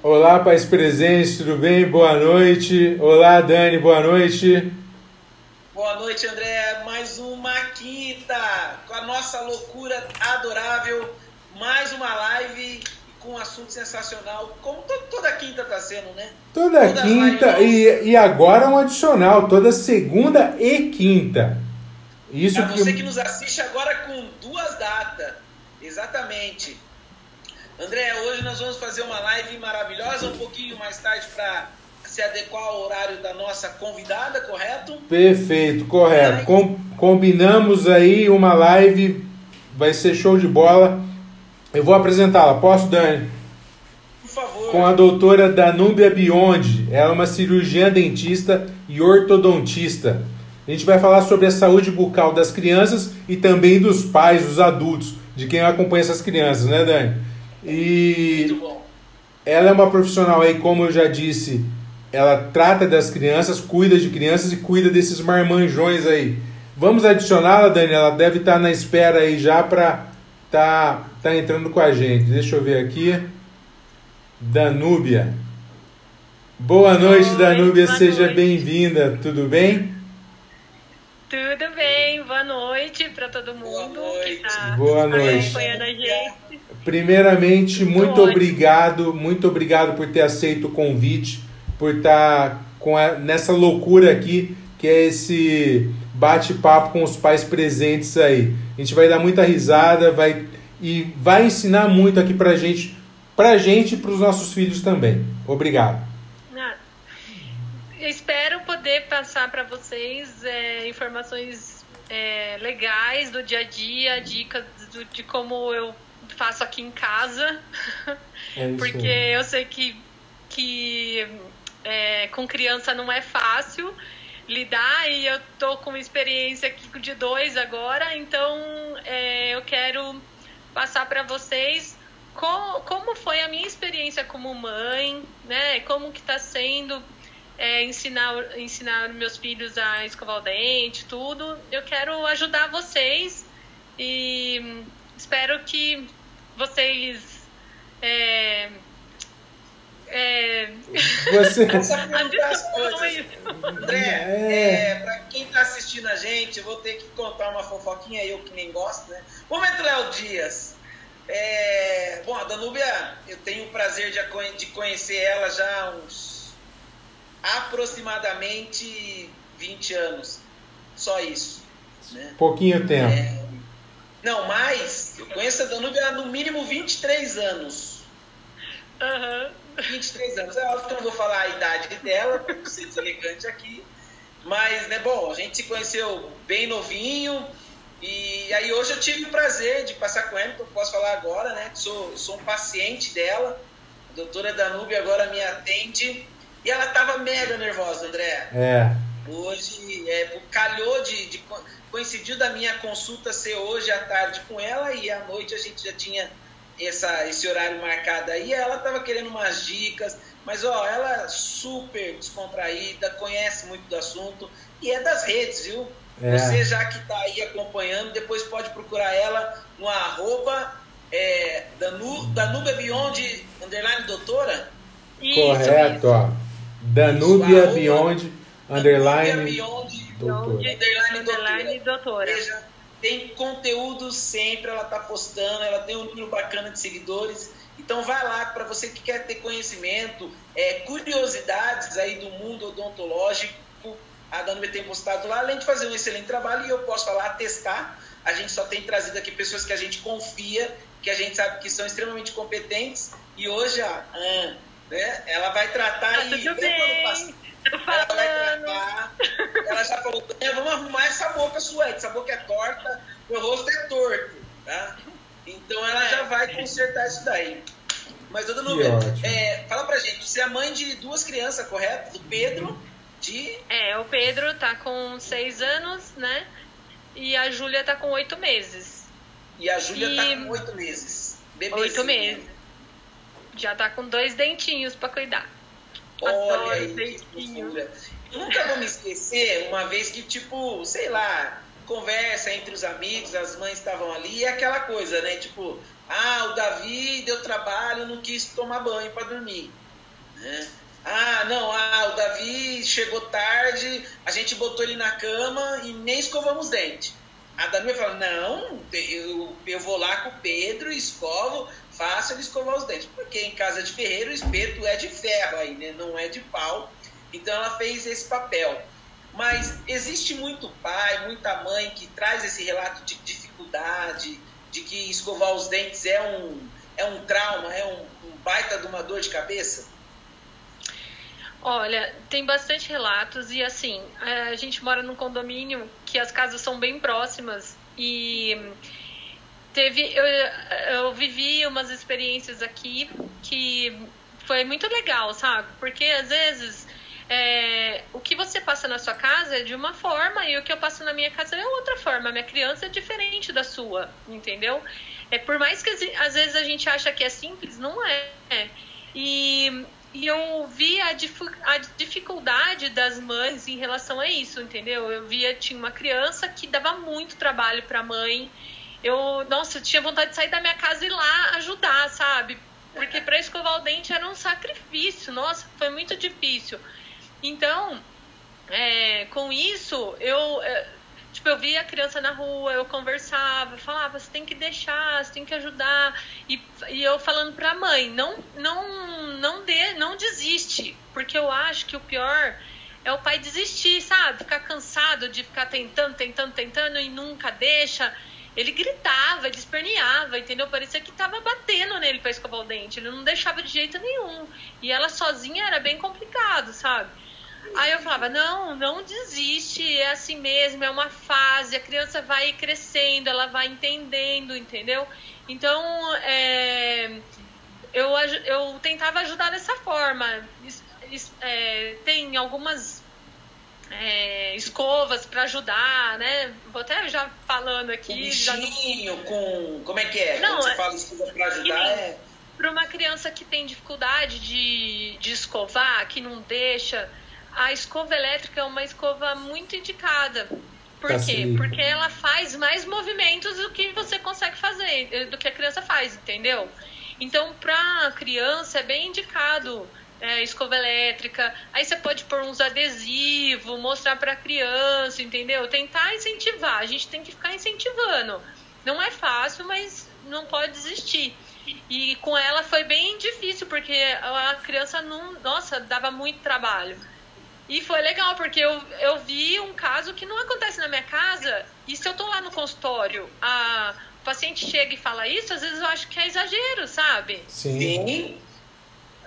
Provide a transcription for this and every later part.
Olá, pais presentes, tudo bem? Boa noite. Olá, Dani, boa noite. Boa noite, André. Mais uma quinta com a nossa loucura adorável. Mais uma live com um assunto sensacional, como toda quinta está sendo, né? Toda Todas quinta e, e agora um adicional, toda segunda e quinta. Isso Para que... você que nos assiste agora com duas datas, exatamente. André, hoje nós vamos fazer uma live maravilhosa, um pouquinho mais tarde para se adequar ao horário da nossa convidada, correto? Perfeito, correto. Com, combinamos aí uma live, vai ser show de bola. Eu vou apresentá-la, posso, Dani? Por favor. Com a doutora Danúbia Biondi. Ela é uma cirurgiã dentista e ortodontista. A gente vai falar sobre a saúde bucal das crianças e também dos pais, dos adultos, de quem acompanha essas crianças, né, Dani? E ela é uma profissional aí, como eu já disse, ela trata das crianças, cuida de crianças e cuida desses marmanjões aí. Vamos adicioná-la, Dani? Ela deve estar na espera aí já para tá, tá entrando com a gente. Deixa eu ver aqui. Danúbia. Boa noite, Oi, Danúbia. Boa Seja bem-vinda. Tudo bem? Tudo bem. Boa noite para todo mundo que está acompanhando a gente. Primeiramente, muito obrigado, muito obrigado por ter aceito o convite, por estar com a, nessa loucura aqui que é esse bate-papo com os pais presentes aí. A gente vai dar muita risada, vai e vai ensinar muito aqui pra gente, pra gente e pros nossos filhos também. Obrigado. Ah, espero poder passar para vocês é, informações é, legais do dia a dia, dicas do, de como eu faço aqui em casa, é porque eu sei que, que é, com criança não é fácil lidar e eu tô com experiência aqui de dois agora, então é, eu quero passar para vocês como, como foi a minha experiência como mãe, né? Como que está sendo é, ensinar ensinar meus filhos a escovar o dente, tudo. Eu quero ajudar vocês e espero que vocês. É, é... Você... André, é... é para quem está assistindo a gente, eu vou ter que contar uma fofoquinha, eu que nem gosto, né? Momento Léo Dias. É... Bom, a Danúbia, eu tenho o prazer de, de conhecer ela já há uns aproximadamente 20 anos. Só isso. Né? Pouquinho tempo. É... Não, mais. Eu conheço a Danúbia há no mínimo 23 anos. Aham. Uhum. 23 anos. É óbvio que eu não vou falar a idade dela, para ser deselegante aqui. Mas, né, bom, a gente se conheceu bem novinho. E aí hoje eu tive o prazer de passar com ela, que eu posso falar agora, né? Sou, sou um paciente dela. A doutora Danúbia agora me atende. E ela estava mega nervosa, André. É. Hoje, é, calhou de, de coincidiu da minha consulta ser hoje à tarde com ela e à noite a gente já tinha essa, esse horário marcado aí. Ela estava querendo umas dicas, mas ó, ela é super descontraída, conhece muito do assunto e é das redes, viu? É. Você já que está aí acompanhando, depois pode procurar ela no arroba é, Danu, Danúbia Beyond underline doutora. Correto, isso. ó. Danúbia Beyond underline Beyond doutora. Underline, underline doutora. Veja, tem conteúdo sempre, ela está postando, ela tem um número bacana de seguidores. Então vai lá para você que quer ter conhecimento, é, curiosidades aí do mundo odontológico. A Danube tem postado lá, além de fazer um excelente trabalho, e eu posso falar, testar. A gente só tem trazido aqui pessoas que a gente confia, que a gente sabe que são extremamente competentes. E hoje a Anne, né, ela vai tratar tá aí. Tudo bem. Tô falando. Ela, ela já falou, vamos arrumar essa boca sua, essa boca é torta, meu rosto é torto, tá? Então ela já vai consertar isso daí. Mas, dona Nubia, é, fala pra gente, você é mãe de duas crianças, correto? Do Pedro, de... É, o Pedro tá com seis anos, né? E a Júlia tá com oito meses. E a Júlia e... tá com oito meses. Bebezinho. Oito meses. Já tá com dois dentinhos para cuidar. Olha aí, Nunca vou me esquecer, uma vez que, tipo, sei lá, conversa entre os amigos, as mães estavam ali, e aquela coisa, né? Tipo, ah, o Davi deu trabalho, não quis tomar banho para dormir. Né? Ah, não, ah, o Davi chegou tarde, a gente botou ele na cama e nem escovamos os dentes. A Dani fala, não, eu, eu vou lá com o Pedro, escovo, faço ele escovar os dentes. Porque em casa de ferreiro o espeto é de ferro aí, né? Não é de pau. Então ela fez esse papel. Mas existe muito pai, muita mãe que traz esse relato de dificuldade, de que escovar os dentes é um, é um trauma, é um, um baita de uma dor de cabeça? Olha, tem bastante relatos e assim, a gente mora num condomínio que as casas são bem próximas e teve eu, eu vivi umas experiências aqui que foi muito legal, sabe? Porque às vezes é, o que você passa na sua casa é de uma forma e o que eu passo na minha casa é outra forma. A minha criança é diferente da sua, entendeu? É por mais que às vezes a gente acha que é simples, não é. E e eu vi a, a, dificuldade das mães em relação a isso, entendeu? Eu via, tinha uma criança que dava muito trabalho para a mãe. Eu, nossa, eu tinha vontade de sair da minha casa e ir lá ajudar, sabe? Porque para escovar o dente era um sacrifício, nossa, foi muito difícil. Então, é, com isso, eu, é, Tipo, eu via a criança na rua, eu conversava, falava, você tem que deixar, você tem que ajudar. E, e eu falando pra mãe, não, não, não, dê, não desiste, porque eu acho que o pior é o pai desistir, sabe? Ficar cansado de ficar tentando, tentando, tentando e nunca deixa. Ele gritava, ele esperneava, entendeu? Parecia que tava batendo nele para escovar o dente. Ele não deixava de jeito nenhum. E ela sozinha era bem complicado, sabe? Aí eu falava, não, não desiste, é assim mesmo, é uma fase, a criança vai crescendo, ela vai entendendo, entendeu? Então, é, eu, eu tentava ajudar dessa forma. É, tem algumas é, escovas para ajudar, né? Vou até já falando aqui. Com bichinho, não... com. Como é que é? Não, Quando você é fala escova para ajudar, é. Para uma criança que tem dificuldade de, de escovar, que não deixa a escova elétrica é uma escova muito indicada. Por tá quê? Porque ela faz mais movimentos do que você consegue fazer, do que a criança faz, entendeu? Então, para criança é bem indicado é, escova elétrica. Aí você pode pôr uns adesivos, mostrar para criança, entendeu? Tentar incentivar. A gente tem que ficar incentivando. Não é fácil, mas não pode desistir. E com ela foi bem difícil, porque a criança não, nossa, dava muito trabalho. E foi legal, porque eu, eu vi um caso que não acontece na minha casa, e se eu tô lá no consultório, a o paciente chega e fala isso, às vezes eu acho que é exagero, sabe? Sim.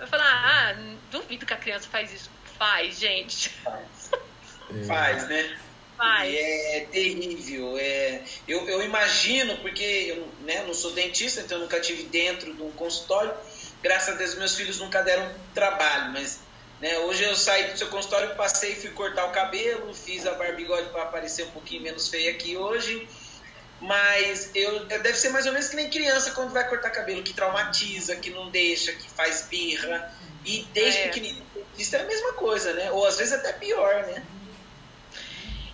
Eu falo, ah, duvido que a criança faz isso. Faz, gente. Faz, faz né? Faz. É terrível. É... Eu, eu imagino, porque eu né, não sou dentista, então eu nunca tive dentro de um consultório. Graças a Deus, meus filhos nunca deram trabalho, mas né? Hoje eu saí do seu consultório, passei, fui cortar o cabelo, fiz a barbigode para parecer um pouquinho menos feia aqui hoje. Mas eu, deve ser mais ou menos que nem criança quando vai cortar cabelo, que traumatiza, que não deixa, que faz birra. E desde é. pequenininho, isso é a mesma coisa, né? Ou às vezes até pior, né?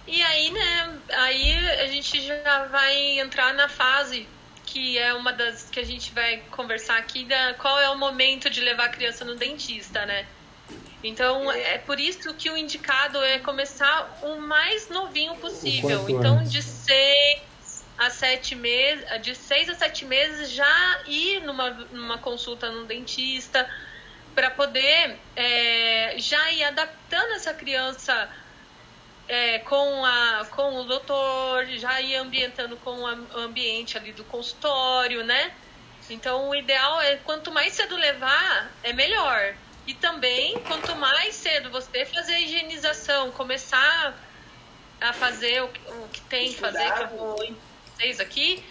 E aí, né, aí a gente já vai entrar na fase que é uma das que a gente vai conversar aqui, da qual é o momento de levar a criança no dentista, né? Então é por isso que o indicado é começar o mais novinho possível. Então de seis a sete meses, de seis a sete meses já ir numa, numa consulta no dentista para poder é, já ir adaptando essa criança é, com, a, com o doutor, já ir ambientando com o ambiente ali do consultório, né? Então o ideal é quanto mais cedo levar, é melhor. E também, quanto mais cedo você fazer a higienização, começar a fazer o, o que tem que fazer, que eu vou vocês aqui,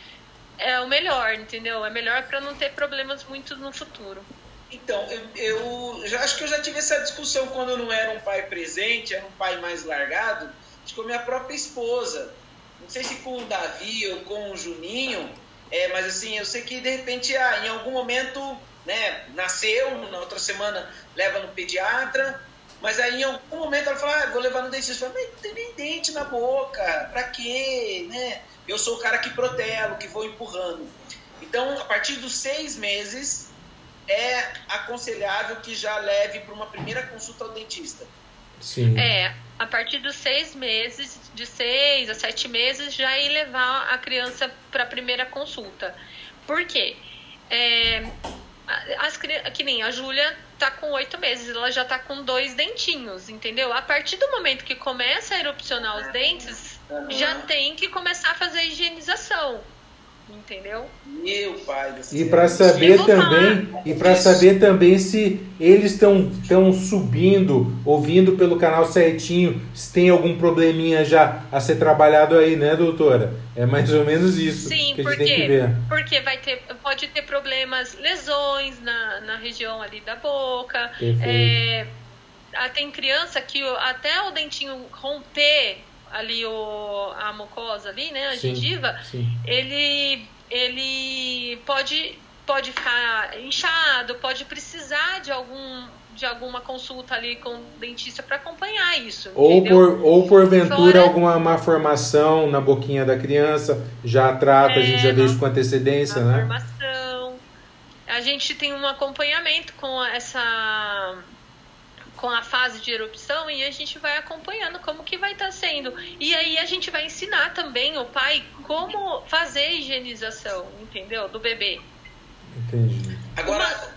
é o melhor, entendeu? É melhor para não ter problemas muito no futuro. Então, eu, eu já, acho que eu já tive essa discussão quando eu não era um pai presente, era um pai mais largado, com a minha própria esposa. Não sei se com o Davi ou com o Juninho, é, mas assim, eu sei que de repente, ah, em algum momento né, nasceu, na outra semana leva no pediatra, mas aí em algum momento ela fala, ah, vou levar no dentista. Eu falo, mas não tem nem dente na boca, pra quê? Né? Eu sou o cara que protelo, que vou empurrando. Então, a partir dos seis meses, é aconselhável que já leve para uma primeira consulta ao dentista. Sim. É, a partir dos seis meses, de seis a sete meses, já ir levar a criança para a primeira consulta. Por quê? É, as, que nem a Júlia tá com oito meses, ela já tá com dois dentinhos, entendeu? A partir do momento que começa a erupcionar os dentes, uhum. já tem que começar a fazer a higienização entendeu? Meu pai do céu. E para saber também, e para saber também se eles estão estão subindo, ouvindo pelo canal certinho, se tem algum probleminha já a ser trabalhado aí, né, doutora? É mais ou menos isso Sim, que a gente tem que ver. Porque vai ter, pode ter problemas, lesões na, na região ali da boca. É, tem criança que até o dentinho romper ali o, a mucosa ali, né, a sim, gengiva, sim. ele ele pode pode ficar inchado, pode precisar de algum de alguma consulta ali com o dentista para acompanhar isso. Ou por ou porventura Fora... alguma má formação na boquinha da criança, já trata, é, a gente já vê isso com antecedência, né? Formação. A gente tem um acompanhamento com essa com a fase de erupção e a gente vai acompanhando como que vai estar tá sendo. E aí a gente vai ensinar também o pai como fazer a higienização, entendeu? Do bebê. Entendi. Agora,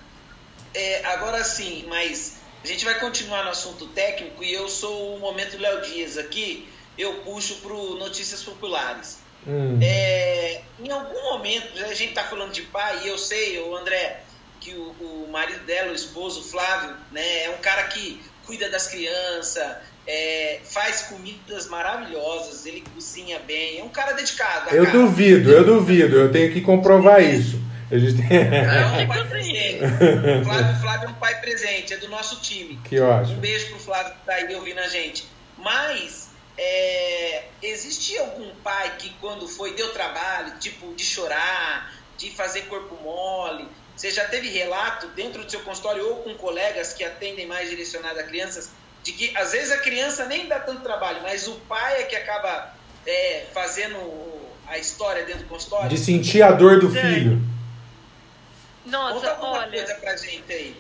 é, agora sim, mas a gente vai continuar no assunto técnico e eu sou o momento Léo Dias aqui, eu puxo para Notícias Populares. Hum. É, em algum momento, a gente está falando de pai, e eu sei, o André, que o, o marido dela, o esposo Flávio, né, é um cara que cuida das crianças, é, faz comidas maravilhosas, ele cozinha bem, é um cara dedicado. Eu cara. duvido, eu duvido, eu tenho que comprovar isso. A gente tem... É um pai presente. Flávio, Flávio é um pai presente, é do nosso time. Que ótimo. Um beijo pro Flávio que tá aí ouvindo a gente. Mas é, existe algum pai que quando foi deu trabalho, tipo de chorar, de fazer corpo mole, você já teve relato dentro do seu consultório ou com colegas que atendem mais direcionado a crianças de que às vezes a criança nem dá tanto trabalho, mas o pai é que acaba é, fazendo a história dentro do consultório? De sentir a dor do filho. Nossa, Conta alguma olha. coisa pra gente aí.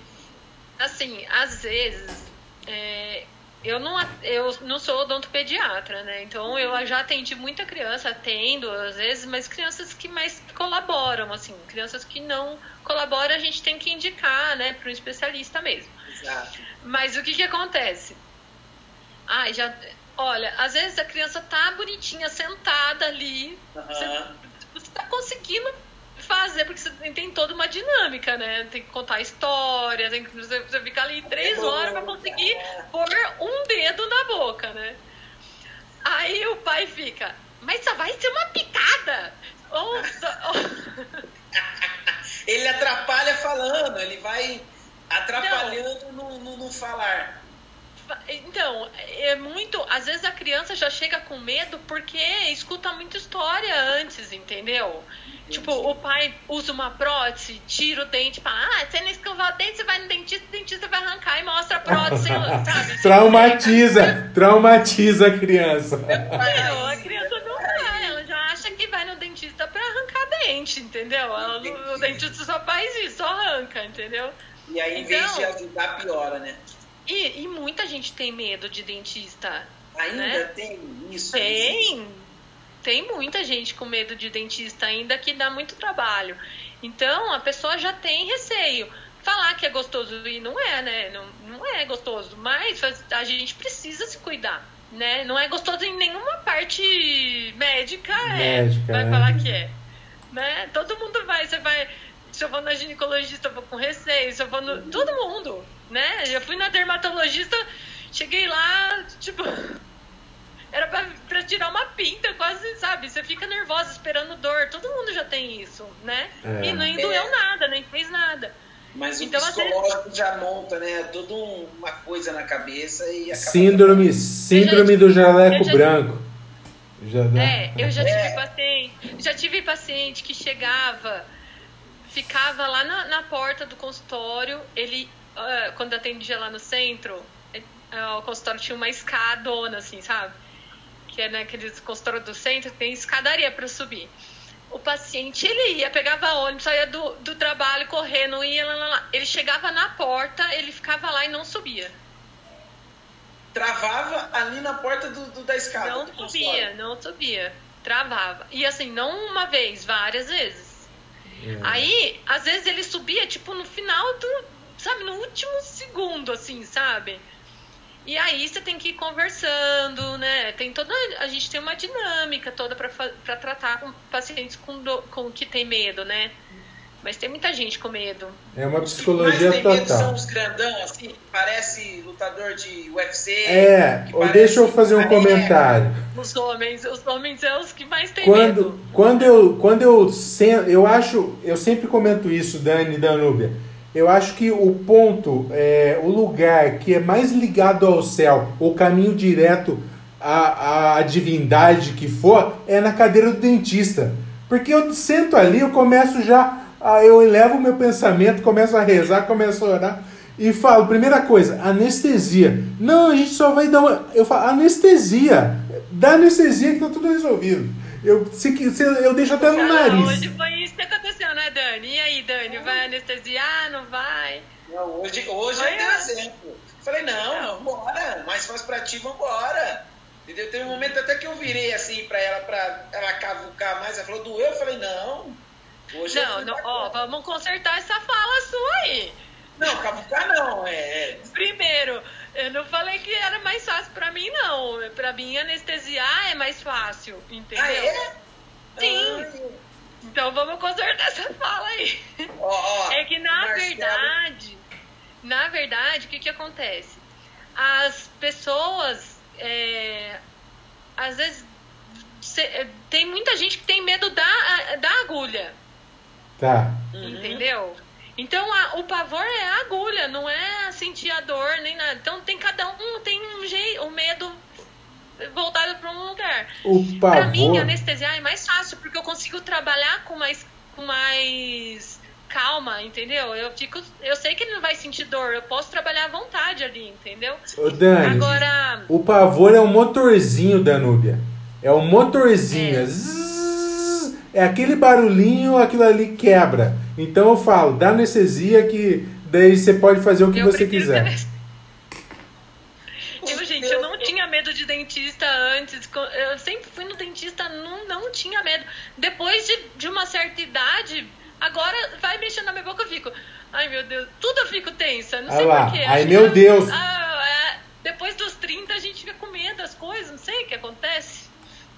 Assim, às vezes. É, eu não, eu não sou odontopediatra, né? Então eu já atendi muita criança, atendo às vezes, mas crianças que mais colaboram, assim, crianças que não colaboram a gente tem que indicar, né, para um especialista mesmo. Exato. Mas o que que acontece? Ai, já, olha, às vezes a criança tá bonitinha sentada ali, uhum. você, você tá conseguindo fazer, porque você tem toda uma dinâmica, né? Tem que contar história, tem que você, você fica ali três horas para conseguir pôr um dedo na boca, né? Aí o pai fica, mas só vai ser uma picada. Ou, ou... ele atrapalha falando, ele vai atrapalhando no, no, no falar. Então, é muito. Às vezes a criança já chega com medo porque escuta muita história antes, entendeu? Tipo, o pai usa uma prótese, tira o dente, fala, ah, você não escovar o dente, você vai no dentista, o dentista vai arrancar e mostra a prótese, sabe? traumatiza, traumatiza a criança. Não, a criança não vai, ela já acha que vai no dentista pra arrancar dente, entendeu? Ela, o dentista só faz isso, só arranca, entendeu? E aí, em vez então, de ajudar, piora, né? E, e muita gente tem medo de dentista. Ainda né? tem isso? Tem. Tem muita gente com medo de dentista ainda que dá muito trabalho. Então a pessoa já tem receio. Falar que é gostoso e não é, né? Não, não é gostoso, mas a gente precisa se cuidar, né? Não é gostoso em nenhuma parte médica, é. médica é. Vai é. falar que é. Né? Todo mundo vai, você vai. Se eu vou na ginecologista, eu vou com receio. Se eu vou no. Todo mundo né? Eu fui na dermatologista, cheguei lá, tipo. Era pra, pra tirar uma pinta, quase, sabe? Você fica nervosa esperando dor. Todo mundo já tem isso, né? É. E nem doeu é. nada, nem fez nada. Mas então, o psicológico já monta, né? Toda uma coisa na cabeça e acaba... Síndrome, síndrome do jaleco já, branco. Já, é, eu já tive é. paciente. Já tive paciente que chegava, ficava lá na, na porta do consultório, ele quando atendia lá no centro, uh, o consultório tinha uma escadona, assim, sabe? Que é naqueles né, consultórios do centro, tem escadaria para subir. o paciente ele ia, pegava ônibus, saía do, do trabalho correndo, ia lá, lá, lá. Ele chegava na porta, ele ficava lá e não subia. Travava ali na porta do, do da escada. Não subia, não subia. Travava. E assim, não uma vez, várias vezes. É. Aí, às vezes ele subia, tipo, no final do. Sabe, no último segundo, assim, sabe? E aí você tem que ir conversando, né? Tem toda a gente tem uma dinâmica toda para tratar com pacientes com, do, com que tem medo, né? Mas tem muita gente com medo. É uma psicologia total. Medo são os grandão, assim, parece lutador de UFC. É, ou deixa eu fazer um comentário. Os homens, os homens são os que mais têm quando, medo. Quando eu, quando eu, eu acho, eu sempre comento isso, Dani Danúbia eu acho que o ponto, é, o lugar que é mais ligado ao céu, o caminho direto à, à divindade que for, é na cadeira do dentista. Porque eu sento ali, eu começo já, eu elevo o meu pensamento, começo a rezar, começo a orar e falo, primeira coisa, anestesia. Não, a gente só vai dar uma. Eu falo, anestesia. Dá anestesia que tá tudo resolvido. Eu, se, se, eu deixo até no nariz. Hoje foi isso que aconteceu, né, Dani? E aí, Dani, vai anestesiar, não vai? Não, hoje, hoje eu dei exemplo. Falei, não, não, bora, mais fácil pra ti, vambora. Entendeu? Teve um momento até que eu virei assim pra ela, pra ela cavucar mais. Ela falou, doeu? Eu falei, não. Hoje não, não ó, vamos consertar essa fala sua aí. Não, cavucar não, é, é. Primeiro, eu não falei que era mais fácil pra mim, não. Pra mim, anestesiar é mais fácil, entendeu? Ah, é? Sim. Ah. Então vamos consertar essa fala aí. Oh, oh, é que na Marcelo. verdade, na verdade, o que, que acontece? As pessoas, é, às vezes, cê, tem muita gente que tem medo da, da agulha. Tá. Entendeu? Então a, o pavor é a agulha, não é sentir a dor nem nada. Então tem cada um tem um jeito, o medo voltado para um lugar. Para mim anestesiar é mais fácil porque eu consigo trabalhar com mais com mais calma, entendeu? Eu fico, eu sei que ele não vai sentir dor, eu posso trabalhar à vontade ali, entendeu? Ô Dani, Agora, o pavor é um motorzinho, Danúbia. É um motorzinho. É. Zzz, é aquele barulhinho, aquilo ali quebra. Então eu falo, dá anestesia que daí você pode fazer o que eu você quiser. Eu, gente, eu não tinha medo de dentista antes. Eu sempre fui no dentista, não, não tinha medo. Depois de, de uma certa idade, agora vai mexendo na minha boca, eu fico. Ai meu Deus, tudo eu fico tensa, não sei porquê. Ai meu Deus. Ah, é, depois dos 30 a gente fica com medo das coisas, não sei o que acontece.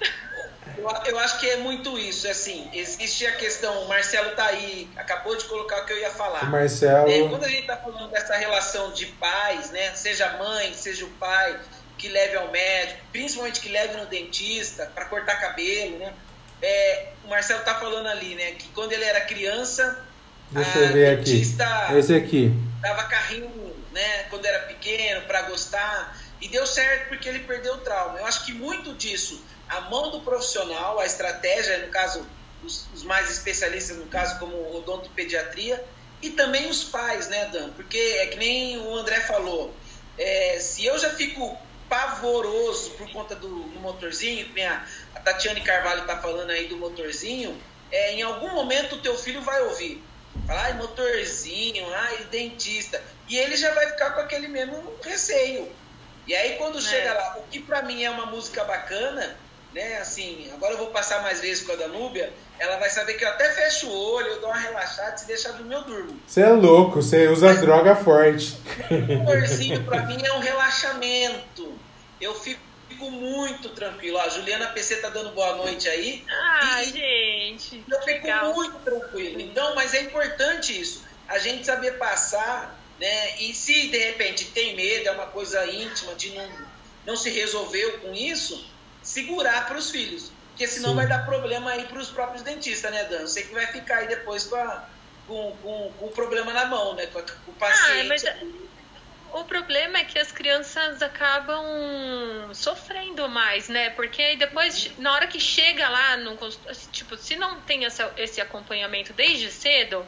Eu, eu, acho que é muito isso, assim, existe a questão, o Marcelo tá aí, acabou de colocar o que eu ia falar. O Marcelo... É, quando a gente tá falando dessa relação de pais, né, seja a mãe, seja o pai, que leve ao médico, principalmente que leve no dentista para cortar cabelo, né, é, o Marcelo tá falando ali, né, que quando ele era criança, Deixa eu ver dentista aqui. Esse aqui. dava carrinho, né, quando era pequeno, para gostar, e deu certo porque ele perdeu o trauma. Eu acho que muito disso a mão do profissional, a estratégia, no caso, os, os mais especialistas, no caso, como odontopediatria, e também os pais, né, Dan? Porque é que nem o André falou, é, se eu já fico pavoroso por conta do, do motorzinho, que a, Tatiane Carvalho está falando aí do motorzinho, é, em algum momento o teu filho vai ouvir. Falar, ai, motorzinho, ai, dentista. E ele já vai ficar com aquele mesmo receio. E aí quando é. chega lá, o que para mim é uma música bacana, né? Assim, agora eu vou passar mais vezes com a Danúbia, ela vai saber que eu até fecho o olho, eu dou uma relaxada, se deixar do meu durmo. Você é louco, você usa Mas, droga forte. O amorzinho pra mim é um relaxamento. Eu fico, fico muito tranquilo. a Juliana PC tá dando boa noite aí. Ah, e, gente. Eu fico legal. muito tranquilo. Então, mas é importante isso. A gente saber passar, né? E se de repente tem medo, é uma coisa íntima, de não, não se resolveu com isso, segurar para os filhos. Porque senão Sim. vai dar problema aí para os próprios dentistas, né, Dan? Você que vai ficar aí depois com, a, com, com, com o problema na mão, né? Com, a, com o paciente. Ah, mas o problema é que as crianças acabam sofrendo mais, né? Porque depois, na hora que chega lá, no, tipo, se não tem essa, esse acompanhamento desde cedo,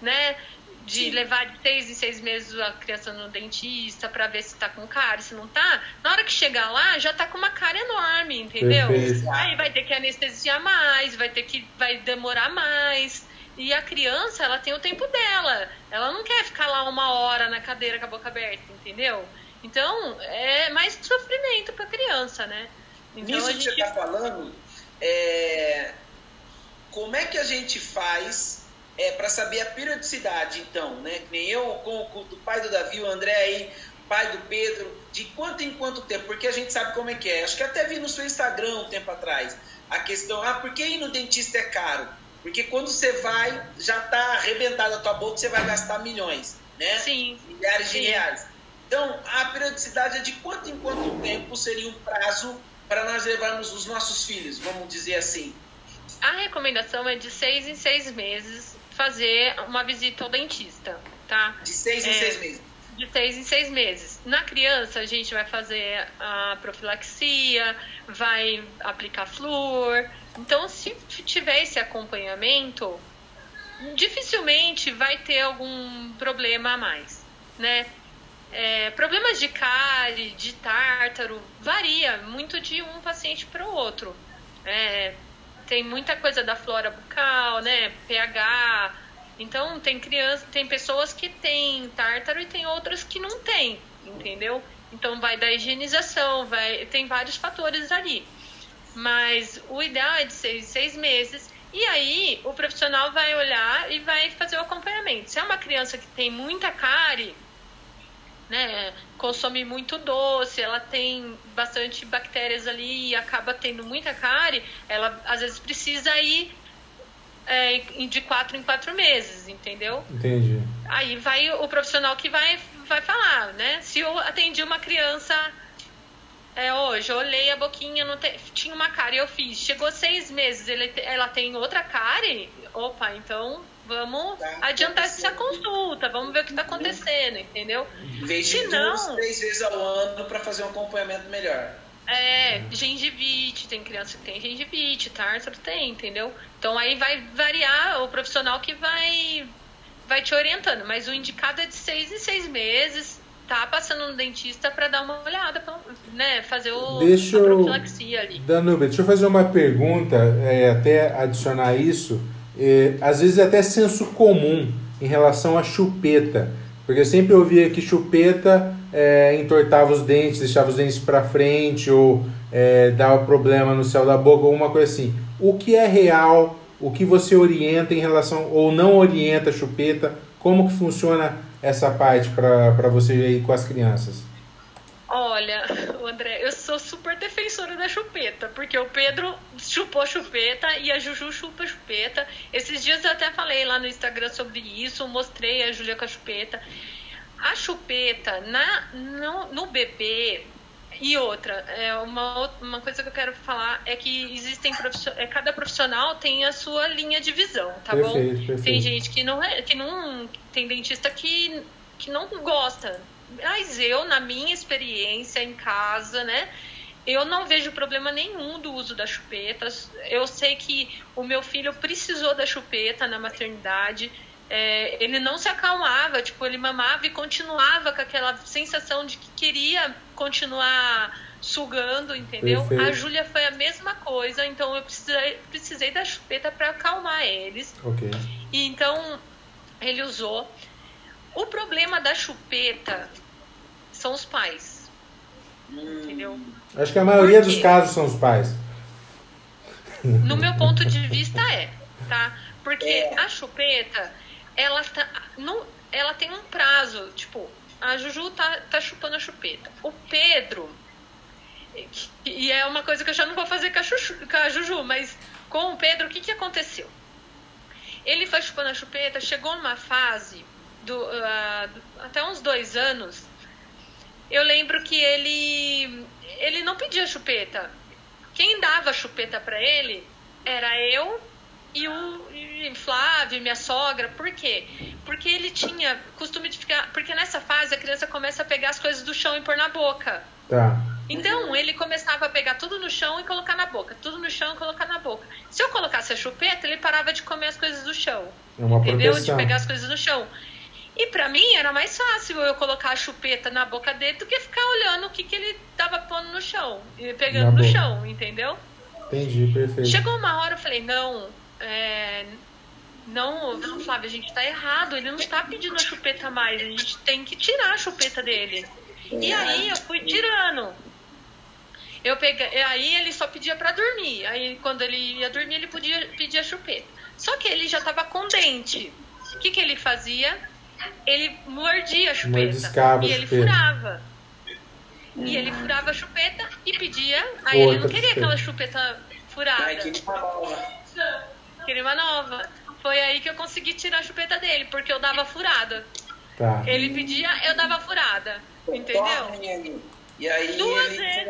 né? De Sim. levar de seis em seis meses a criança no dentista para ver se tá com cárie, se não tá. Na hora que chegar lá, já tá com uma cárie enorme, entendeu? Perfeito. Aí vai ter que anestesiar mais, vai ter que vai demorar mais. E a criança, ela tem o tempo dela. Ela não quer ficar lá uma hora na cadeira com a boca aberta, entendeu? Então, é mais sofrimento para a criança, né? Então, Nisso gente... que você está falando, é... como é que a gente faz é, para saber a periodicidade, então, né? Que nem eu, com, o pai do Davi, o André aí, pai do Pedro, de quanto em quanto tempo? Porque a gente sabe como é que é. Acho que até vi no seu Instagram um tempo atrás a questão, ah, por que ir no dentista é caro? Porque quando você vai, já está arrebentada a tua boca, você vai gastar milhões, né? Sim. Milhares Sim. de reais. Então, a periodicidade é de quanto em quanto tempo seria um prazo para nós levarmos os nossos filhos, vamos dizer assim? A recomendação é de seis em seis meses fazer uma visita ao dentista, tá? De seis é, em seis meses. De seis em seis meses. Na criança, a gente vai fazer a profilaxia, vai aplicar flúor. Então, se tiver esse acompanhamento, dificilmente vai ter algum problema a mais, né? É, problemas de cárie, de tártaro, varia muito de um paciente para o outro. É, tem muita coisa da flora bucal, né? pH. Então tem criança, tem pessoas que têm tártaro e tem outras que não têm, entendeu? Então vai da higienização, vai, tem vários fatores ali. Mas o ideal é de seis, seis meses. E aí o profissional vai olhar e vai fazer o acompanhamento. Se é uma criança que tem muita cárie, né, consome muito doce, ela tem bastante bactérias ali e acaba tendo muita cárie, ela às vezes precisa ir é, de quatro em quatro meses, entendeu? Entendi. Aí vai o profissional que vai, vai falar, né? Se eu atendi uma criança é, hoje, eu olhei a boquinha, não te, tinha uma cárie, eu fiz. Chegou seis meses, ele, ela tem outra cárie, opa, então vamos tá adiantar essa consulta, vamos ver o que está acontecendo, entendeu? Vez de duas, três vezes ao ano para fazer um acompanhamento melhor. É, gengivite, tem criança que tem gengivite, tártaro tem, entendeu? Então aí vai variar o profissional que vai vai te orientando, mas o indicado é de seis em seis meses, tá passando no dentista para dar uma olhada, pra, né, fazer o, deixa a profilaxia ali. Danube, deixa eu fazer uma pergunta, é, até adicionar isso é, às vezes é até senso comum em relação à chupeta. Porque eu sempre ouvia que chupeta é, entortava os dentes, deixava os dentes para frente ou é, dava problema no céu da boca, alguma coisa assim. O que é real? O que você orienta em relação ou não orienta a chupeta? Como que funciona essa parte para você aí com as crianças? Olha, André, eu sou super defensora da chupeta, porque o Pedro chupou chupeta e a Juju chupa chupeta. Esses dias eu até falei lá no Instagram sobre isso, mostrei a Júlia com a chupeta. A chupeta na, no, no bebê e outra, é uma, uma coisa que eu quero falar é que existem profissionais, é, cada profissional tem a sua linha de visão, tá perfeito, bom? Perfeito. Tem gente que não é, que não tem dentista que, que não gosta mas eu, na minha experiência em casa, né? Eu não vejo problema nenhum do uso da chupeta. Eu sei que o meu filho precisou da chupeta na maternidade. É, ele não se acalmava, tipo, ele mamava e continuava com aquela sensação de que queria continuar sugando, entendeu? Perfeito. A Júlia foi a mesma coisa, então eu precisei, precisei da chupeta para acalmar eles. Okay. E então ele usou. O problema da chupeta são os pais. Entendeu? Acho que a maioria dos casos são os pais. No meu ponto de vista é, tá? Porque é. a chupeta, ela tá. Não, ela tem um prazo, tipo, a Juju tá, tá chupando a chupeta. O Pedro, e é uma coisa que eu já não vou fazer com a, Chuchu, com a Juju, mas com o Pedro, o que, que aconteceu? Ele foi chupando a chupeta, chegou numa fase, do, uh, até uns dois anos, eu lembro que ele ele não pedia chupeta. Quem dava chupeta para ele era eu e o e Flávio, minha sogra. Por quê? Porque ele tinha costume de ficar. Porque nessa fase a criança começa a pegar as coisas do chão e pôr na boca. Tá. Então ele começava a pegar tudo no chão e colocar na boca, tudo no chão e colocar na boca. Se eu colocasse a chupeta, ele parava de comer as coisas do chão. É uma entendeu? Proteção. De pegar as coisas do chão. E para mim era mais fácil eu colocar a chupeta na boca dele do que ficar olhando o que, que ele tava pondo no chão, pegando no chão, entendeu? Entendi, perfeito. Chegou uma hora eu falei, não, é, não, não, Flávio, a gente tá errado, ele não tá pedindo a chupeta mais, a gente tem que tirar a chupeta dele. E aí eu fui tirando. Eu peguei, aí ele só pedia para dormir. Aí quando ele ia dormir, ele podia pedir a chupeta. Só que ele já tava com dente. O que, que ele fazia? Ele mordia a chupeta. e ele chupeta. furava. E ele furava a chupeta e pedia. Aí Outra ele não queria chupeta. aquela chupeta furada. Ai, queria uma nova. Queria uma nova. Foi aí que eu consegui tirar a chupeta dele, porque eu dava furada. Tá. Ele pedia, eu dava furada. Entendeu? E aí duas vezes,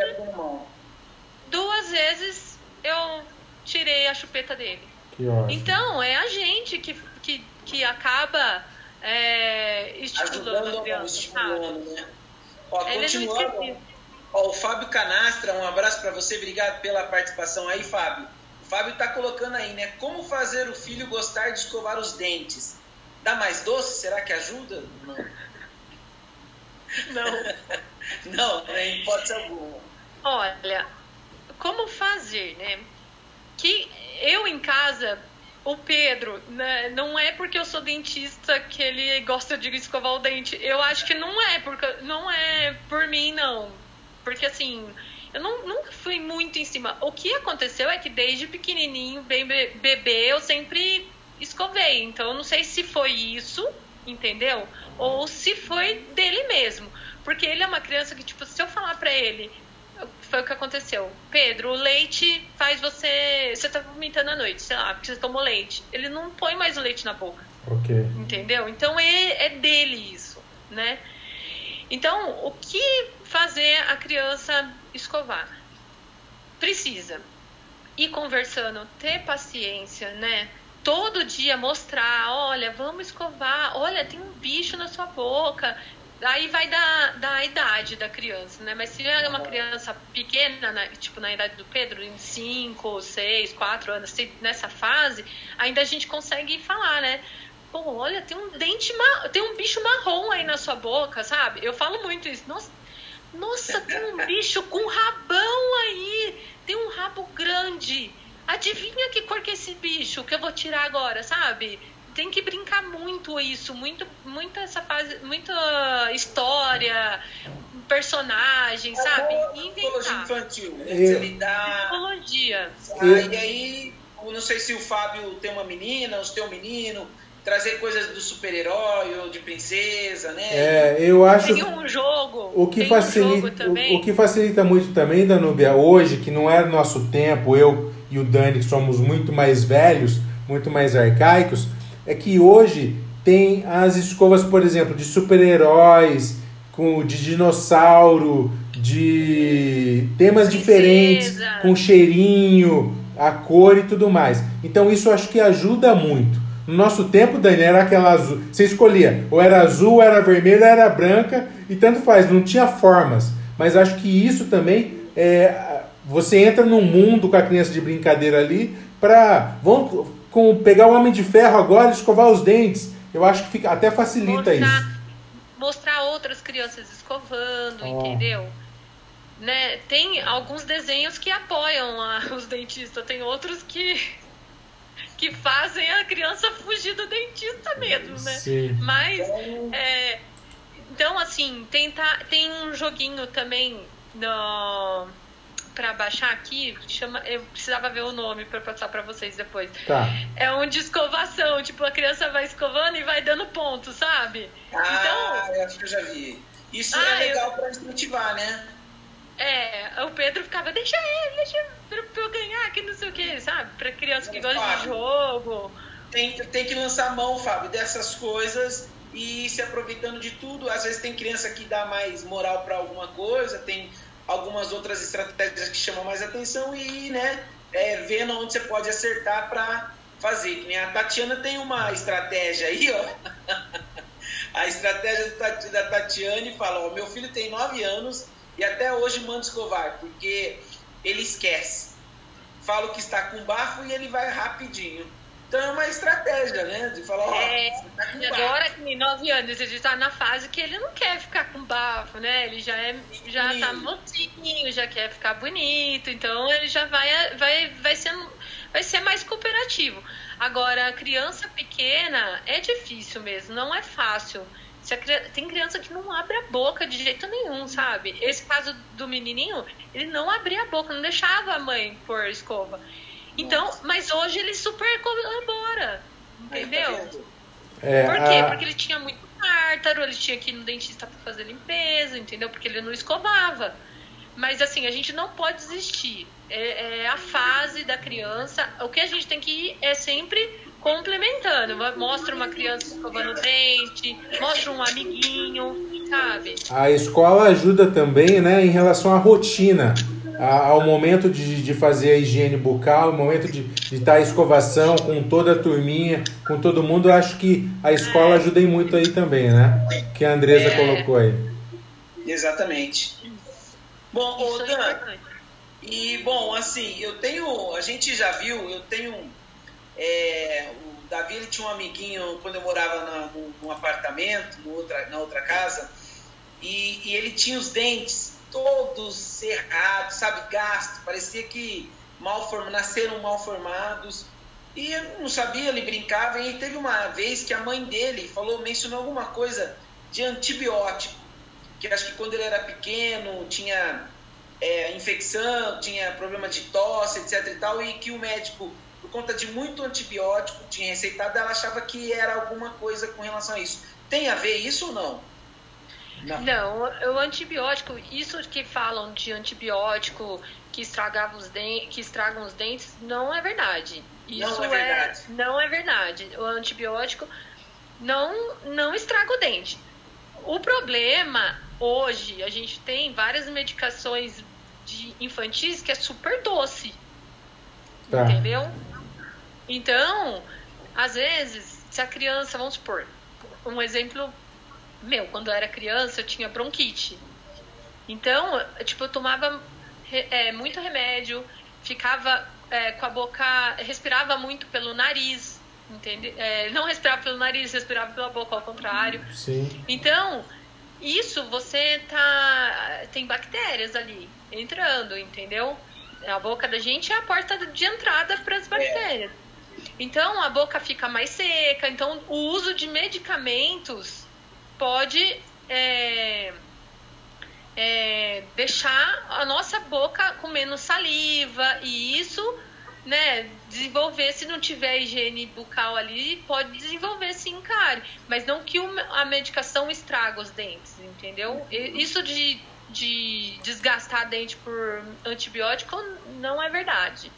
duas vezes eu tirei a chupeta dele. Então, é a gente que, que, que acaba é, estimulando a criança, estimulando, né? Ó, Ele continuando, ó, o Fábio Canastra, um abraço para você, obrigado pela participação aí, Fábio. O Fábio está colocando aí, né? Como fazer o filho gostar de escovar os dentes? Dá mais doce? Será que ajuda? Não. Não. não, em hipótese alguma. Olha, como fazer, né? Que eu em casa, o Pedro, né, não é porque eu sou dentista que ele gosta de escovar o dente. Eu acho que não é, porque não é por mim, não. Porque assim, eu não, nunca fui muito em cima. O que aconteceu é que desde pequenininho, bem bebê, eu sempre escovei. Então eu não sei se foi isso, entendeu? Ou se foi dele mesmo. Porque ele é uma criança que, tipo, se eu falar pra ele, foi o que aconteceu. Pedro, o leite faz você. Você tá vomitando à noite, sei lá, porque você tomou leite. Ele não põe mais o leite na boca. Ok. Entendeu? Então é, é dele isso, né? Então, o que fazer a criança escovar? Precisa ir conversando, ter paciência, né? Todo dia mostrar, olha, vamos escovar, olha, tem um bicho na sua boca, Aí vai da, da idade da criança, né? Mas se é uma criança pequena, né? tipo na idade do Pedro, em 5, 6, 4 anos, nessa fase, ainda a gente consegue falar, né? Pô, olha, tem um dente, tem um bicho marrom aí na sua boca, sabe? Eu falo muito isso. Nossa, nossa tem um bicho com rabão aí, tem um rabo grande. Adivinha que cor que é esse bicho que eu vou tirar agora, sabe? Tem que brincar muito isso, muito, muito essa fase, muita história, personagem, é sabe? Inventar. infantil, né? Ele dá. Psicologia. Ah, e aí, não sei se o Fábio tem uma menina, ou se tem um menino, trazer coisas do super-herói ou de princesa, né? É, eu acho. Tem um jogo. O que, facilita, um o, o, que facilita muito também, Danúbia, hoje, que não é nosso tempo, eu e o Dani, que somos muito mais velhos, muito mais arcaicos, é que hoje tem as escovas, por exemplo, de super-heróis, com de dinossauro, de temas diferentes, com cheirinho, a cor e tudo mais. Então isso acho que ajuda muito. No nosso tempo, Dani, era aquela azul. Você escolhia, ou era azul, ou era vermelho, ou era branca, e tanto faz, não tinha formas. Mas acho que isso também é. Você entra num mundo com a criança de brincadeira ali para. Vamos, com pegar o Homem de Ferro agora e escovar os dentes. Eu acho que fica, até facilita mostrar, isso. Mostrar outras crianças escovando, oh. entendeu? Né? Tem alguns desenhos que apoiam a, os dentistas, tem outros que que fazem a criança fugir do dentista mesmo, né? Sim. Mas é, então assim, tentar tem um joguinho também no para baixar aqui, chama, eu precisava ver o nome para passar para vocês depois. Tá. É um de escovação, tipo a criança vai escovando e vai dando ponto, sabe? Ah, então, eu acho que eu já vi. Isso ah, é legal eu... para incentivar, né? É, o Pedro ficava, deixa ele, deixa pra, eu ganhar aqui, não sei o que, sabe? Pra criança que gosta Fábio, de jogo. Tem, tem que lançar mão, Fábio, dessas coisas e se aproveitando de tudo. Às vezes tem criança que dá mais moral para alguma coisa, tem algumas outras estratégias que chamam mais atenção e né, é, vendo onde você pode acertar para fazer. Que nem a Tatiana tem uma estratégia aí, ó. a estratégia da Tatiane fala: ó, meu filho tem 9 anos e até hoje manda escovar, porque ele esquece. Falo que está com bafo e ele vai rapidinho. Então é uma estratégia, né? De falar, ó, é, É, tá e agora, com 9 anos, ele está na fase que ele não quer ficar com bafo, né? Ele já, é, já tá mocinho, já quer ficar bonito, então ele já vai, vai, vai, ser, vai ser mais cooperativo. Agora, a criança pequena é difícil mesmo, não é fácil. tem criança que não abre a boca de jeito nenhum, sabe? Esse caso do menininho, ele não abria a boca, não deixava a mãe pôr escova. Então, mas hoje ele super colabora, entendeu? É, Por quê? A... Porque ele tinha muito tártaro, ele tinha que ir no dentista para fazer limpeza, entendeu? Porque ele não escovava. Mas assim, a gente não pode desistir. É, é, a fase da criança. O que a gente tem que ir é sempre complementando. Mostra uma criança escovando dente, mostra um amiguinho, sabe? A escola ajuda também, né, em relação à rotina ao momento de, de fazer a higiene bucal, o momento de estar tá a escovação com toda a turminha, com todo mundo, eu acho que a escola ajuda muito aí também, né? Que a Andresa é. colocou aí. Exatamente. Bom, ô Dan, e bom, assim, eu tenho, a gente já viu, eu tenho, é, o Davi ele tinha um amiguinho quando eu morava na, num, num apartamento, outra, na outra casa, e, e ele tinha os dentes todos cerrados, sabe, gasto, parecia que mal form... nasceram mal formados. E não sabia, ele brincava, e teve uma vez que a mãe dele falou, mencionou alguma coisa de antibiótico, que acho que quando ele era pequeno tinha é, infecção, tinha problema de tosse, etc e tal, e que o médico, por conta de muito antibiótico, tinha receitado, ela achava que era alguma coisa com relação a isso. Tem a ver isso ou não? Não. não, o antibiótico, isso que falam de antibiótico que estragava os dentes, que estragam os dentes, não é verdade. Isso não é, é verdade. É, não é verdade. O antibiótico não não estraga o dente. O problema hoje a gente tem várias medicações de infantis que é super doce. Tá. Entendeu? Então, às vezes, se a criança, vamos supor, um exemplo meu, quando eu era criança, eu tinha bronquite. Então, eu, tipo, eu tomava é, muito remédio, ficava é, com a boca, respirava muito pelo nariz, entende? É, não respirava pelo nariz, respirava pela boca, ao contrário. Sim. Então, isso você tá tem bactérias ali entrando, entendeu? A boca da gente é a porta de entrada para as bactérias. Então, a boca fica mais seca. Então, o uso de medicamentos pode é, é, deixar a nossa boca com menos saliva e isso, né, desenvolver, se não tiver higiene bucal ali, pode desenvolver sim cárie, mas não que a medicação estraga os dentes, entendeu? Isso de, de desgastar dente por antibiótico não é verdade.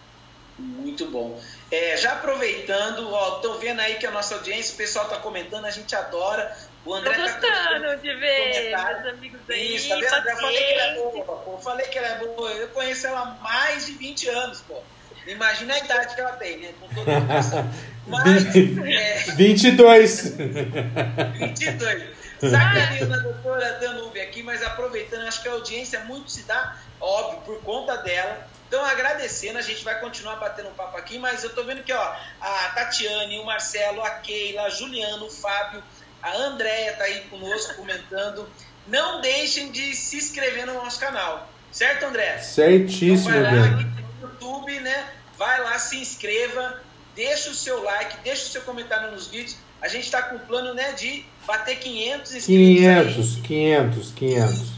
Muito bom. É, já aproveitando, ó, tô vendo aí que a nossa audiência, o pessoal tá comentando, a gente adora. O André Tô tá gostando tá de ver meus amigos aí. Isso, tá vendo? Eu falei que ela é boa, pô. Eu falei que ela é boa. Eu conheço ela há mais de 20 anos, pô. Imagina a idade que ela tem, né? Com todo Mas, é... 22. 22. Sabe a doutora Danube aqui, mas aproveitando, acho que a audiência muito se dá, óbvio, por conta dela. Então, agradecendo, a gente vai continuar batendo um papo aqui, mas eu tô vendo que ó, a Tatiane, o Marcelo, a Keila, a Juliano, o Fábio, a Andréia está aí conosco comentando. Não deixem de se inscrever no nosso canal. Certo, André? Certíssimo, então, vai lá aqui no YouTube, né? Vai lá, se inscreva, deixa o seu like, deixa o seu comentário nos vídeos. A gente está com o plano né, de bater 500 inscritos 500, aí. 500, 500.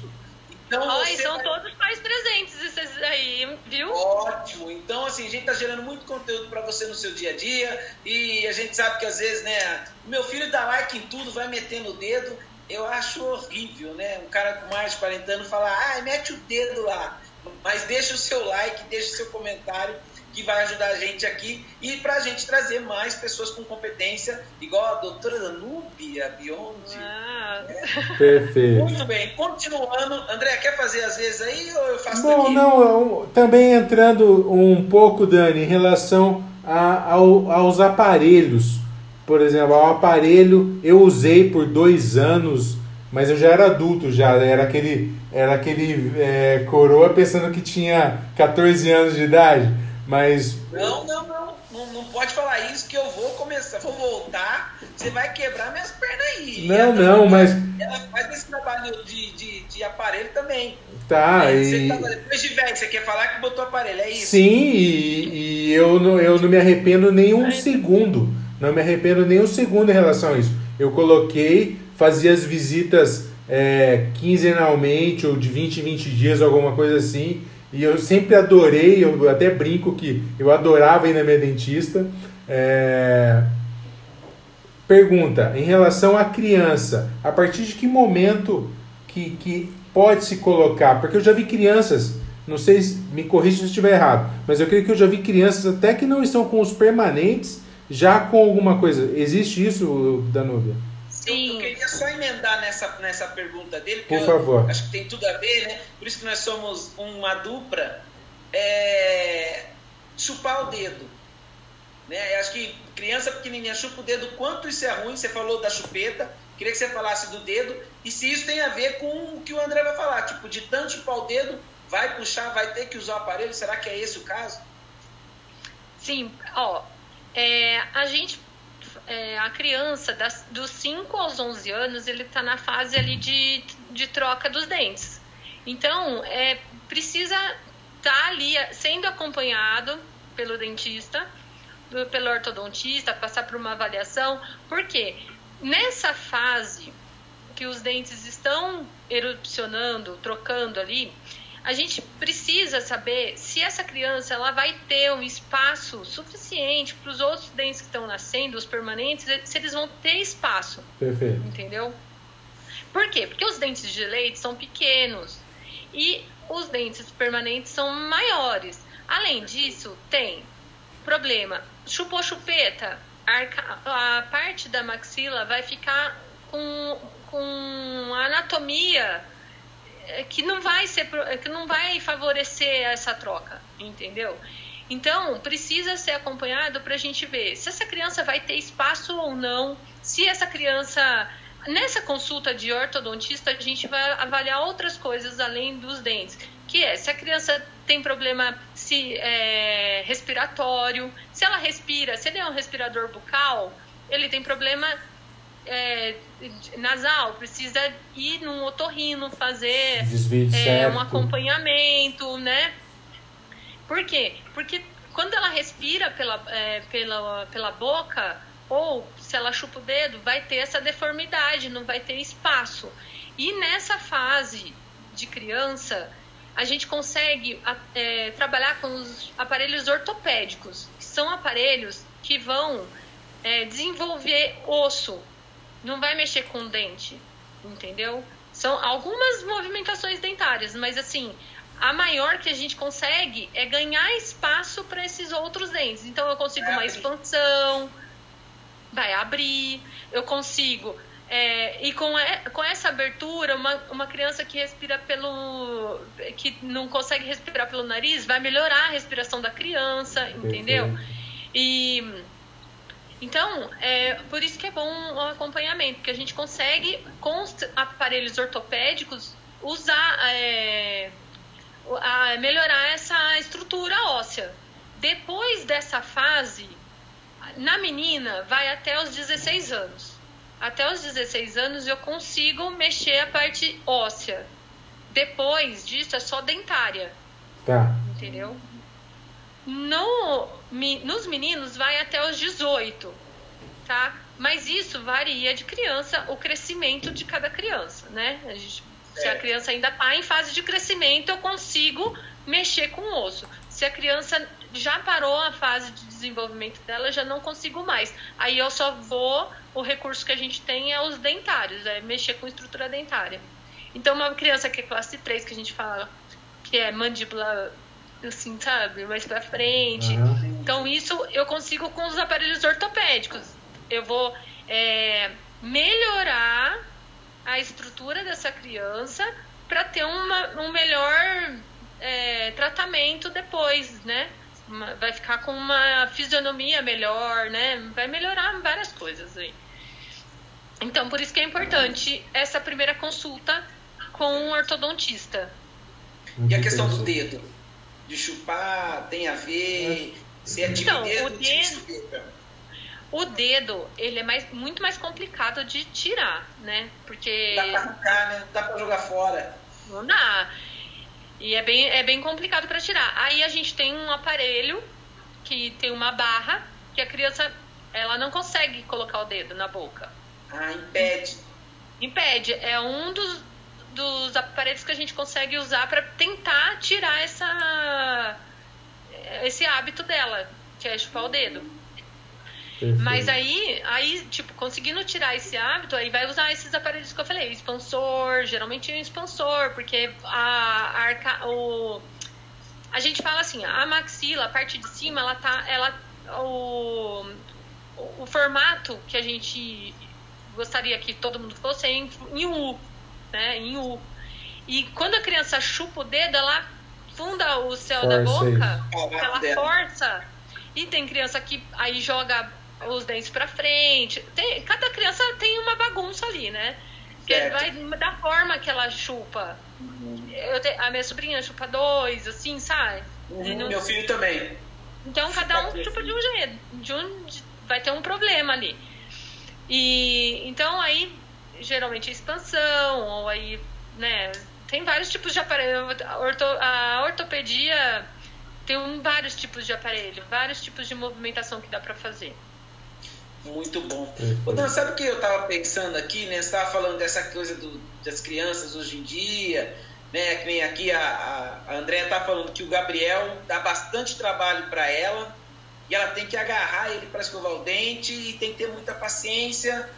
Então, Ai, são vai... todos mais presentes esses aí, viu? Ótimo. Então, assim, a gente tá gerando muito conteúdo para você no seu dia a dia. E a gente sabe que às vezes, né, meu filho dá like em tudo, vai metendo o dedo. Eu acho horrível, né? Um cara com mais de 40 anos falar, ah, mete o dedo lá. Mas deixa o seu like, deixa o seu comentário que vai ajudar a gente aqui e para a gente trazer mais pessoas com competência, igual a doutora Danúbia Biondi. Ah. É. Perfeito. Muito bem, continuando. André, quer fazer às vezes aí ou eu faço Bom, não, também entrando um pouco, Dani, em relação a, ao, aos aparelhos. Por exemplo, o aparelho eu usei por dois anos, mas eu já era adulto já, era aquele, era aquele é, coroa pensando que tinha 14 anos de idade. Mas. Não, não, não, não. Não pode falar isso que eu vou começar, vou voltar você vai quebrar minhas pernas aí. Não, não, mas. Ela faz esse trabalho de, de, de aparelho também. Tá, e... Tá, depois de velho, você quer falar que botou aparelho, é isso? Sim, e, e eu, não, eu não me arrependo nem um segundo. Não me arrependo nem um segundo em relação a isso. Eu coloquei, fazia as visitas é, quinzenalmente ou de 20 em 20 dias, alguma coisa assim. E eu sempre adorei, eu até brinco que eu adorava ir na minha dentista. É... Pergunta, em relação à criança, a partir de que momento que, que pode se colocar? Porque eu já vi crianças, não sei, se, me corrija se eu estiver errado, mas eu creio que eu já vi crianças até que não estão com os permanentes, já com alguma coisa. Existe isso, Danúbia? Sim. Eu, eu, queria só emendar nessa, nessa pergunta dele, porque Por favor. acho que tem tudo a ver, né? Por isso que nós somos uma dupla. É... Chupar o dedo. Né? Eu acho que criança pequenininha chupa o dedo, quanto isso é ruim, você falou da chupeta, queria que você falasse do dedo, e se isso tem a ver com o que o André vai falar, tipo, de tanto chupar o dedo, vai puxar, vai ter que usar o aparelho, será que é esse o caso? Sim, ó, é, a gente, é, a criança das, dos 5 aos 11 anos, ele está na fase ali de, de troca dos dentes. Então, é, precisa estar tá ali sendo acompanhado pelo dentista, pelo ortodontista, passar por uma avaliação, porque nessa fase que os dentes estão erupcionando, trocando ali, a gente precisa saber se essa criança ela vai ter um espaço suficiente para os outros dentes que estão nascendo, os permanentes, se eles vão ter espaço. Perfeito. Entendeu? Por quê? Porque os dentes de leite são pequenos e os dentes permanentes são maiores. Além disso, tem problema chupou chupeta, a, parte da maxila vai ficar com, com anatomia que não vai ser que não vai favorecer essa troca, entendeu? Então precisa ser acompanhado para a gente ver se essa criança vai ter espaço ou não, se essa criança nessa consulta de ortodontista a gente vai avaliar outras coisas além dos dentes, que é se a criança tem problema se, é, respiratório, se ela respira, se ele é um respirador bucal, ele tem problema é, nasal, precisa ir num otorrino fazer é, um acompanhamento, né? Por quê? Porque quando ela respira pela, é, pela, pela boca, ou se ela chupa o dedo, vai ter essa deformidade, não vai ter espaço. E nessa fase de criança, a gente consegue é, trabalhar com os aparelhos ortopédicos, que são aparelhos que vão é, desenvolver osso, não vai mexer com o dente, entendeu? São algumas movimentações dentárias, mas assim, a maior que a gente consegue é ganhar espaço para esses outros dentes. Então eu consigo uma expansão, vai abrir, eu consigo é, e com, com essa abertura, uma, uma criança que respira pelo. que não consegue respirar pelo nariz, vai melhorar a respiração da criança, entendeu? E. Então, é por isso que é bom o acompanhamento, porque a gente consegue, com os aparelhos ortopédicos, usar, é, a melhorar essa estrutura óssea. Depois dessa fase, na menina, vai até os 16 anos até os 16 anos eu consigo mexer a parte óssea. Depois disso é só dentária. Tá. Entendeu? No, nos meninos vai até os 18, tá? Mas isso varia de criança, o crescimento de cada criança, né? A gente, se a é. criança ainda está em fase de crescimento, eu consigo mexer com o osso. Se a criança já parou a fase de desenvolvimento dela, já não consigo mais. Aí eu só vou, o recurso que a gente tem é os dentários, é mexer com estrutura dentária. Então, uma criança que é classe 3, que a gente fala que é mandíbula, assim, sabe, mais pra frente. Uhum. Então, isso eu consigo com os aparelhos ortopédicos. Eu vou é, melhorar a estrutura dessa criança para ter uma, um melhor é, tratamento depois, né? vai ficar com uma fisionomia melhor, né? Vai melhorar várias coisas aí. Então, por isso que é importante essa primeira consulta com um ortodontista. E a questão do dedo? De chupar, tem a ver? Se é então, o dedo, O dedo, ele é mais, muito mais complicado de tirar, né? Porque. Dá pra arrancar, né? Dá pra jogar fora. Não dá. E é bem, é bem complicado para tirar. Aí a gente tem um aparelho que tem uma barra que a criança ela não consegue colocar o dedo na boca. Ah, impede. Impede. É um dos, dos aparelhos que a gente consegue usar para tentar tirar essa esse hábito dela, que é chupar o dedo. Perfeito. Mas aí, aí, tipo, conseguindo tirar esse hábito, aí vai usar esses aparelhos que eu falei, expansor, geralmente é um expansor, porque a, a, arca, o, a gente fala assim, a maxila, a parte de cima, ela tá, ela, o, o formato que a gente gostaria que todo mundo fosse é em, em U, né, em U. E quando a criança chupa o dedo, ela funda o céu força da boca, ela força. E tem criança que aí joga os dentes para frente. Tem, cada criança tem uma bagunça ali, né? Que vai da forma que ela chupa. Uhum. Eu te, a minha sobrinha chupa dois, assim, sabe? Uhum, não... Meu filho também. Então cada um chupa de um jeito. De um, de, vai ter um problema ali. E então aí geralmente é expansão, ou aí, né? Tem vários tipos de aparelho. A, orto, a ortopedia tem um, vários tipos de aparelho, vários tipos de movimentação que dá para fazer. Muito bom. Uhum. Dan, sabe o que eu estava pensando aqui, né? Você estava falando dessa coisa do, das crianças hoje em dia, né? Que vem aqui a, a, a Andrea está falando que o Gabriel dá bastante trabalho para ela e ela tem que agarrar ele para escovar o dente e tem que ter muita paciência.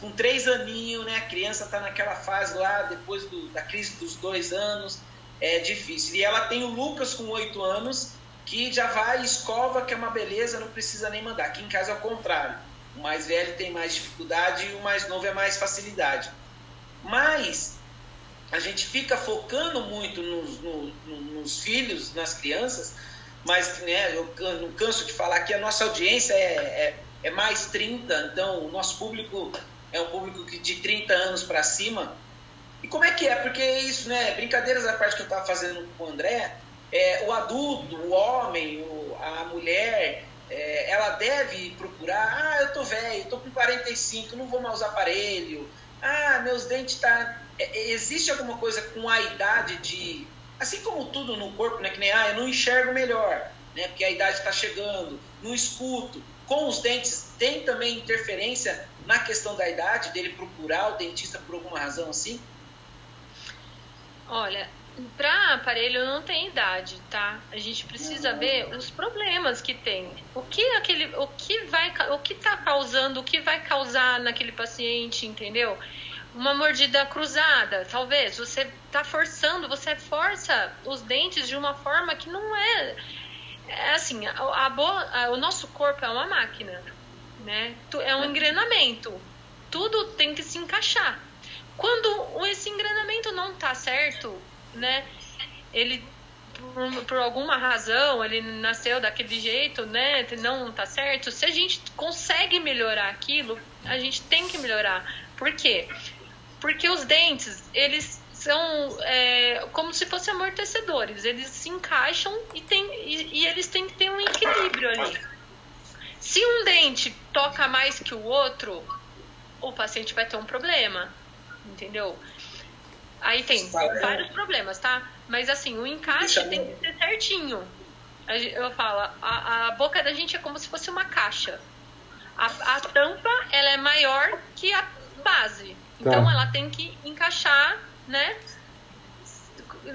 Com três aninhos, né? A criança está naquela fase lá, depois do, da crise dos dois anos, é difícil. E ela tem o Lucas com oito anos que já vai escova, que é uma beleza, não precisa nem mandar. Aqui em casa é o contrário. O mais velho tem mais dificuldade e o mais novo é mais facilidade. Mas a gente fica focando muito nos, nos, nos filhos, nas crianças, mas né, eu não canso de falar que a nossa audiência é, é, é mais 30, então o nosso público é um público de 30 anos para cima. E como é que é? Porque isso, né? Brincadeiras à parte que eu estava fazendo com o André, é, o adulto, o homem, o, a mulher, é, ela deve procurar, ah, eu tô velho, tô com 45, não vou mais usar aparelho, ah, meus dentes tá... É, é, existe alguma coisa com a idade de... Assim como tudo no corpo, né, que nem, ah, eu não enxergo melhor, né, porque a idade está chegando, não escuto. Com os dentes, tem também interferência na questão da idade, dele procurar o dentista por alguma razão assim? Olha, para aparelho não tem idade, tá? A gente precisa ver os problemas que tem. O que aquele, o que vai, o que tá causando, o que vai causar naquele paciente, entendeu? Uma mordida cruzada, talvez você tá forçando, você força os dentes de uma forma que não é, é assim, a, a, a, o nosso corpo é uma máquina, né? É um engrenamento. Tudo tem que se encaixar. Quando esse engrenamento não tá certo, né? Ele por, por, alguma razão ele nasceu daquele jeito, né? Não tá certo. Se a gente consegue melhorar aquilo, a gente tem que melhorar. Por quê? Porque os dentes, eles são é, como se fossem amortecedores. Eles se encaixam e, tem, e, e eles têm que ter um equilíbrio ali. Se um dente toca mais que o outro, o paciente vai ter um problema, entendeu? Aí tem vários problemas, tá? Mas assim, o encaixe tem que ser certinho. Eu falo, a, a boca da gente é como se fosse uma caixa. A, a tampa, ela é maior que a base. Então tá. ela tem que encaixar, né?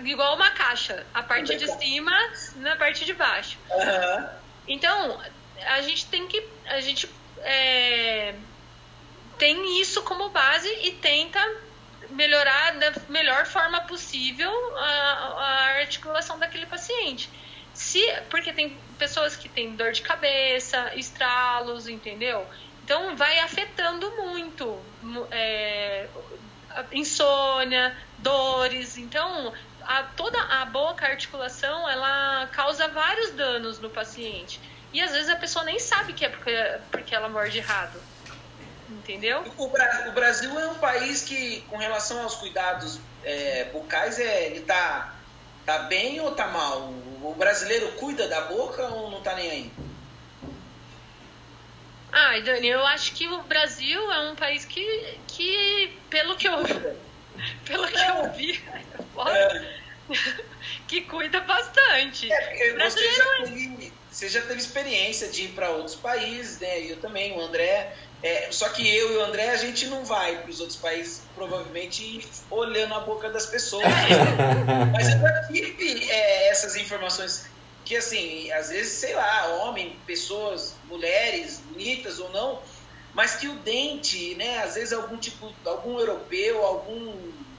Igual uma caixa. A parte de cima na parte de baixo. Uhum. Então, a gente tem que. A gente é, tem isso como base e tenta melhorar da melhor forma possível a, a articulação daquele paciente. Se, porque tem pessoas que têm dor de cabeça, estralos, entendeu? Então vai afetando muito é, insônia, dores. Então a, toda a boca, a articulação, ela causa vários danos no paciente. E às vezes a pessoa nem sabe que é porque, porque ela morde errado. Entendeu? O, o, Brasil é um país que, com relação aos cuidados é, bucais, é, ele tá, tá bem ou tá mal? O, o brasileiro cuida da boca ou não tá nem aí? Ah, Dani, eu acho que o Brasil é um país que, que pelo que eu, pelo que eu vi, é. que cuida bastante. É, você, já é você já teve experiência de ir para outros países, né? Eu também, o André. É, só que eu e o André, a gente não vai para os outros países, provavelmente olhando a boca das pessoas. Mas eu já tive é, essas informações que, assim, às vezes, sei lá, homem, pessoas, mulheres, bonitas ou não, mas que o dente, né, às vezes algum tipo, algum europeu, algum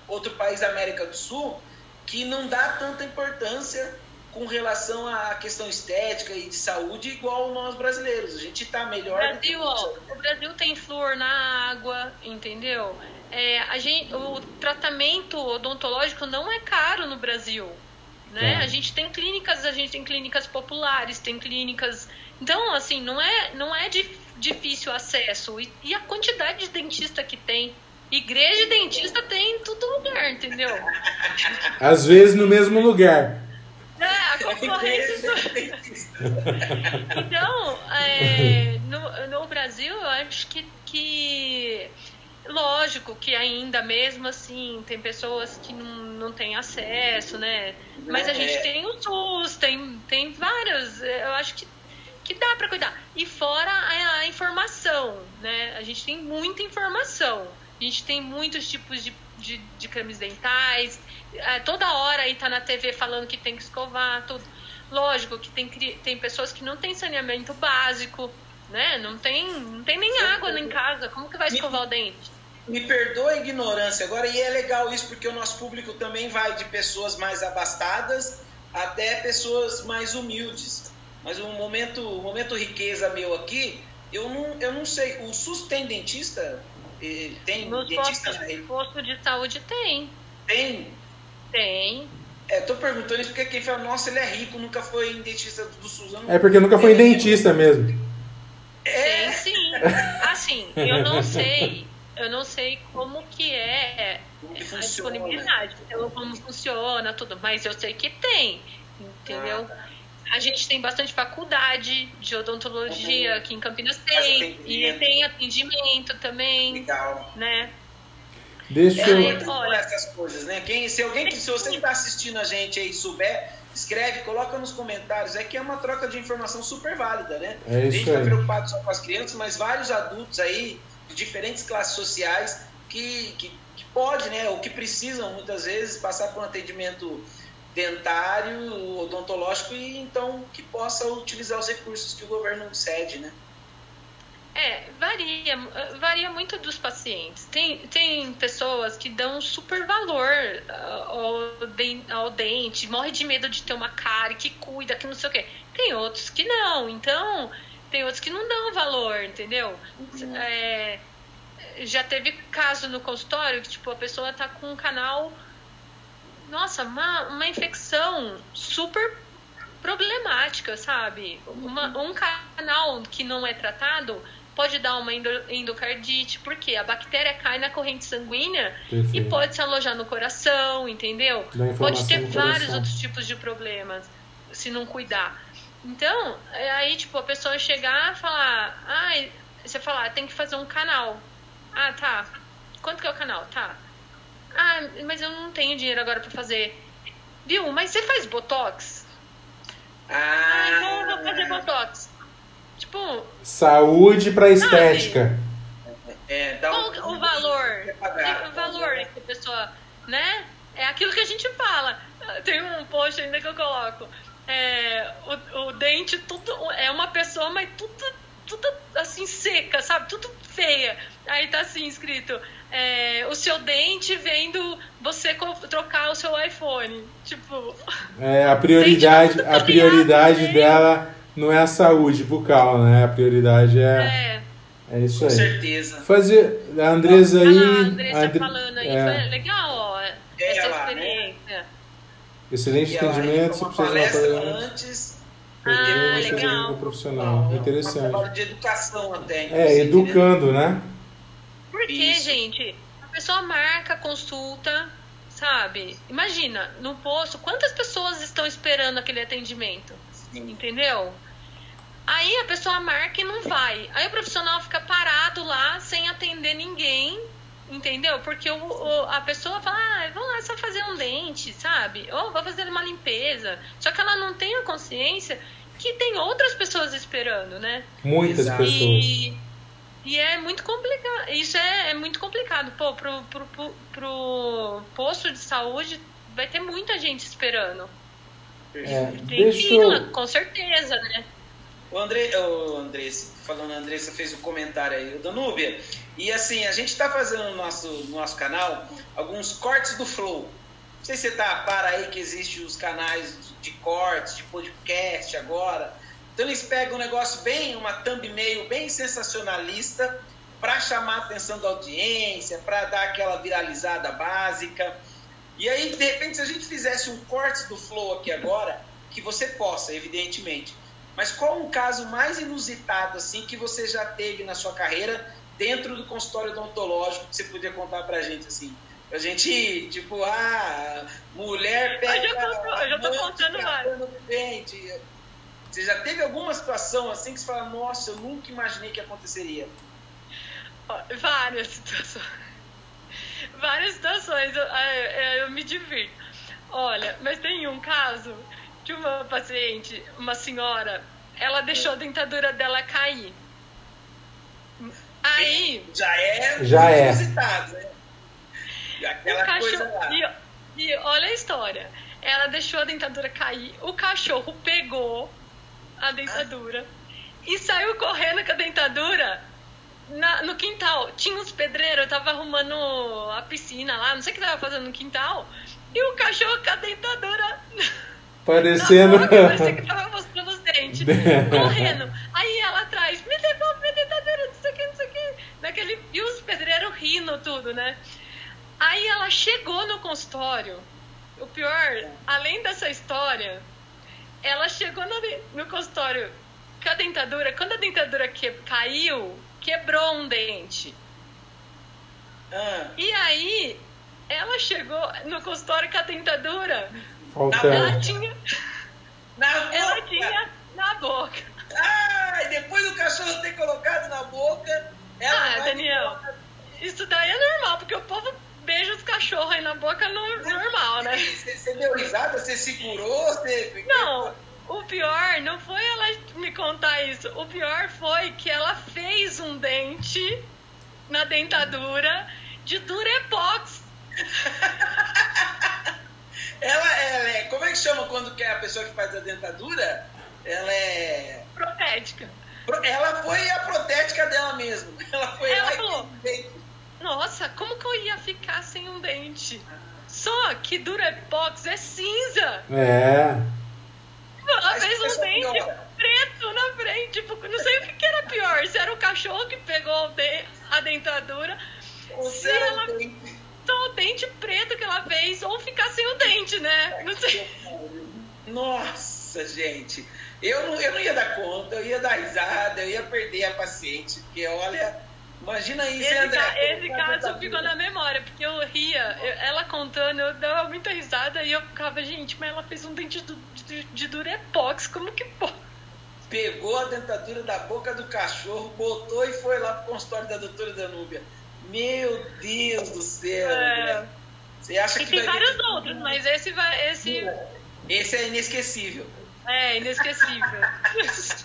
outro país da América do Sul, que não dá tanta importância com relação à questão estética e de saúde igual nós brasileiros. A gente está melhor. O Brasil, ó, o Brasil tem flúor na água, entendeu? É, a gente, o tratamento odontológico não é caro no Brasil. Né? É. A gente tem clínicas, a gente tem clínicas populares, tem clínicas. Então, assim, não é, não é difícil acesso. E, e a quantidade de dentista que tem. Igreja e dentista tem em todo lugar, entendeu? Às vezes no mesmo lugar. É, a concorrência. então, é, no, no Brasil, eu acho que, que lógico que ainda mesmo assim tem pessoas que não, não têm acesso, né? Mas a é. gente tem o SUS, tem, tem vários. Eu acho que, que dá para cuidar. E fora a, a informação, né? A gente tem muita informação. A gente tem muitos tipos de, de, de cremes dentais. É, toda hora aí tá na TV falando que tem que escovar, tudo. Lógico que tem, tem pessoas que não têm saneamento básico, né? Não tem, não tem nem água em casa. Como que vai escovar o dente? Me perdoa a ignorância agora, e é legal isso porque o nosso público também vai de pessoas mais abastadas até pessoas mais humildes. Mas o momento, o momento riqueza meu aqui, eu não, eu não sei. O SUS tem dentista? Tem Nos dentista? Postos, posto de saúde tem. Tem? Tem. É, tô perguntando isso porque quem fala, nossa, ele é rico, nunca foi em dentista do SUS. É porque nunca foi em dentista mesmo. É. Tem sim. Assim, eu não sei. Eu não sei como que é como que a disponibilidade, como funciona, tudo, mas eu sei que tem, entendeu? Ah, a gente tem bastante faculdade de odontologia uhum. aqui em Campinas tem, e tem atendimento também. Legal. Né? Deixa é, eu... olha essas coisas, né? Quem, se alguém se você está assistindo a gente aí souber, escreve, coloca nos comentários. É que é uma troca de informação super válida, né? É a gente está preocupado só com as crianças, mas vários adultos aí de diferentes classes sociais que, que, que pode, né? Ou que precisam muitas vezes passar por um atendimento dentário, odontológico e então que possa utilizar os recursos que o governo cede, né? É, varia, varia muito dos pacientes. Tem, tem pessoas que dão super valor ah, ao, de, ao dente, morre de medo de ter uma cárie, que cuida, que não sei o quê. Tem outros que não. Então, tem outros que não dão valor, entendeu? Uhum. É, já teve caso no consultório que, tipo, a pessoa tá com um canal nossa, uma, uma infecção super problemática, sabe? Uma, um canal que não é tratado pode dar uma endocardite, porque a bactéria cai na corrente sanguínea Perfeito. e pode se alojar no coração, entendeu? Pode ter vários outros tipos de problemas se não cuidar. Então, é aí, tipo, a pessoa chegar e falar, ah, você falar, tem que fazer um canal. Ah, tá. Quanto que é o canal? Tá. Ah, mas eu não tenho dinheiro agora para fazer. Viu? Mas você faz botox? Ah, ah então eu vou fazer botox. Tipo. Saúde para estética. É, dá um, o, o valor? Pagar, o valor que a pessoa. Né? É aquilo que a gente fala. Tem um post ainda que eu coloco. É, o, o dente, tudo. É uma pessoa, mas tudo, tudo assim seca, sabe? Tudo feia. Aí tá assim escrito: é, o seu dente vendo você trocar o seu iPhone. Tipo. É, a prioridade, a prioridade dela não é a saúde bucal, né? A prioridade é. É, é isso aí. Com certeza. Fazer. A Andresa aí. Ah, a Andressa Andre... falando aí. É. Legal, ó. Essa lá, né? experiência. Né? Excelente atendimento. Você precisa antes. Ah, legal. profissional. Não, Interessante. Um de educação até. É, educando, né? Porque, Isso. gente, a pessoa marca, consulta, sabe? Imagina, no posto, quantas pessoas estão esperando aquele atendimento? Sim. Entendeu? Aí a pessoa marca e não vai. Aí o profissional fica parado lá sem atender ninguém, entendeu? Porque o, o, a pessoa fala, ah, vou lá só fazer um dente, sabe? Ou vou fazer uma limpeza. Só que ela não tem a consciência que tem outras pessoas esperando, né? Muitas Exato. pessoas. E, e é muito complicado. Isso é, é muito complicado. Pô, pro, pro, pro, pro posto de saúde vai ter muita gente esperando. É, tem fila, eu... com certeza, né? O André, o Andressa, falando a Andressa fez o um comentário aí, o Danúbia. E assim, a gente está fazendo no nosso, no nosso canal alguns cortes do Flow. Não sei se você tá a par aí que existe os canais de cortes, de podcast agora. Então eles pegam um negócio bem, uma thumbnail bem sensacionalista para chamar a atenção da audiência, para dar aquela viralizada básica. E aí, de repente, se a gente fizesse um corte do Flow aqui agora, que você possa, evidentemente, mas qual um caso mais inusitado assim que você já teve na sua carreira dentro do consultório odontológico que você podia contar pra gente assim? Pra gente, tipo, ah, mulher pega. Eu já tô, eu já tô contando vários. Você já teve alguma situação assim que você fala, nossa, eu nunca imaginei que aconteceria? Várias situações. Várias situações, eu, eu, eu me divirto. Olha, mas tem um caso de uma paciente, uma senhora, ela deixou a dentadura dela cair. Aí. Já é já é. visitado, né? E aquela cachorro, coisa lá. E, e olha a história. Ela deixou a dentadura cair, o cachorro pegou a dentadura ah. e saiu correndo com a dentadura na, no quintal. Tinha uns pedreiros, eu tava arrumando a piscina lá, não sei o que tava fazendo no quintal. E o cachorro com a dentadura Parecendo. Não, parecia que tava mostrando os dentes, correndo. Aí ela atrás, me devolve minha dentadura, não sei o que, não sei o que. Naquele... E os pedreiros rindo tudo, né? Aí ela chegou no consultório. O pior, além dessa história, ela chegou no, no consultório com a dentadura. Quando a dentadura que, caiu, quebrou um dente. Ah. E aí, ela chegou no consultório com a dentadura Faltando. Ela tinha. Na boca. Ela tinha na boca. Ah, e depois o cachorro ter colocado na boca. ah, Daniel, isso daí é normal, porque o povo beija os cachorros aí na boca no, normal, né? Você, você deu risada? Você segurou? Você... Não, o pior não foi ela me contar isso. O pior foi que ela fez um dente na dentadura de Durepox. Ela, ela é. Como é que chama quando que é a pessoa que faz a dentadura? Ela é. Protética. Ela foi a protética dela mesmo. Ela foi ela falou, Nossa, como que eu ia ficar sem um dente? Só que Durepox é cinza. É. Ela fez um dente pior. preto na frente. Tipo, não sei o que, era pior. Se era o cachorro que pegou a dentadura. Ou se ela. Dente só o dente preto que ela fez, ou ficar sem o dente, né? Não sei. Nossa, gente. Eu não, eu não ia dar conta, eu ia dar risada, eu ia perder a paciente, porque olha, imagina isso, esse André. Ca esse caso ficou na memória, porque eu ria, eu, ela contando, eu dava muita risada e eu ficava, gente, mas ela fez um dente de, de, de durepox, como que pode? Pegou a dentadura da boca do cachorro, botou e foi lá pro consultório da doutora Danúbia. Meu Deus do céu! É. Você acha e que tem vários ter... outros, mas esse vai. Esse... esse é inesquecível. É, inesquecível.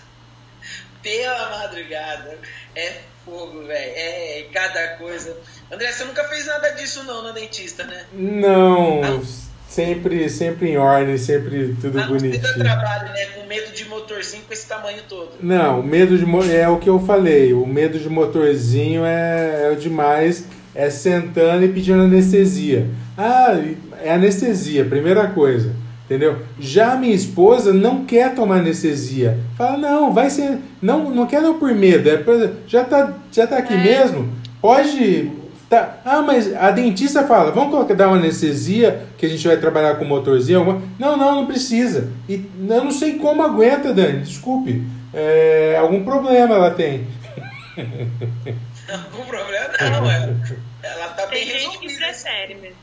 Pela madrugada. É fogo, velho. É cada coisa. André, você nunca fez nada disso não na dentista, né? Não. Ah, Sempre, sempre em ordem, sempre tudo ah, bonitinho. Não trabalho, né? Com medo de motorzinho com esse tamanho todo. Não, o medo de é o que eu falei. O medo de motorzinho é, é o demais. É sentando e pedindo anestesia. Ah, é anestesia, primeira coisa. Entendeu? Já minha esposa não quer tomar anestesia. Fala, não, vai ser. Não, não quer não por medo. É, já, tá, já tá aqui é. mesmo? Pode Tá. Ah, mas a dentista fala, vamos colocar, dar uma anestesia, que a gente vai trabalhar com motorzinho. Alguma... Não, não, não precisa. E eu não sei como aguenta, Dani, desculpe. É, algum problema ela tem. algum problema não, é. Ela tá bem tem gente que prefere mesmo.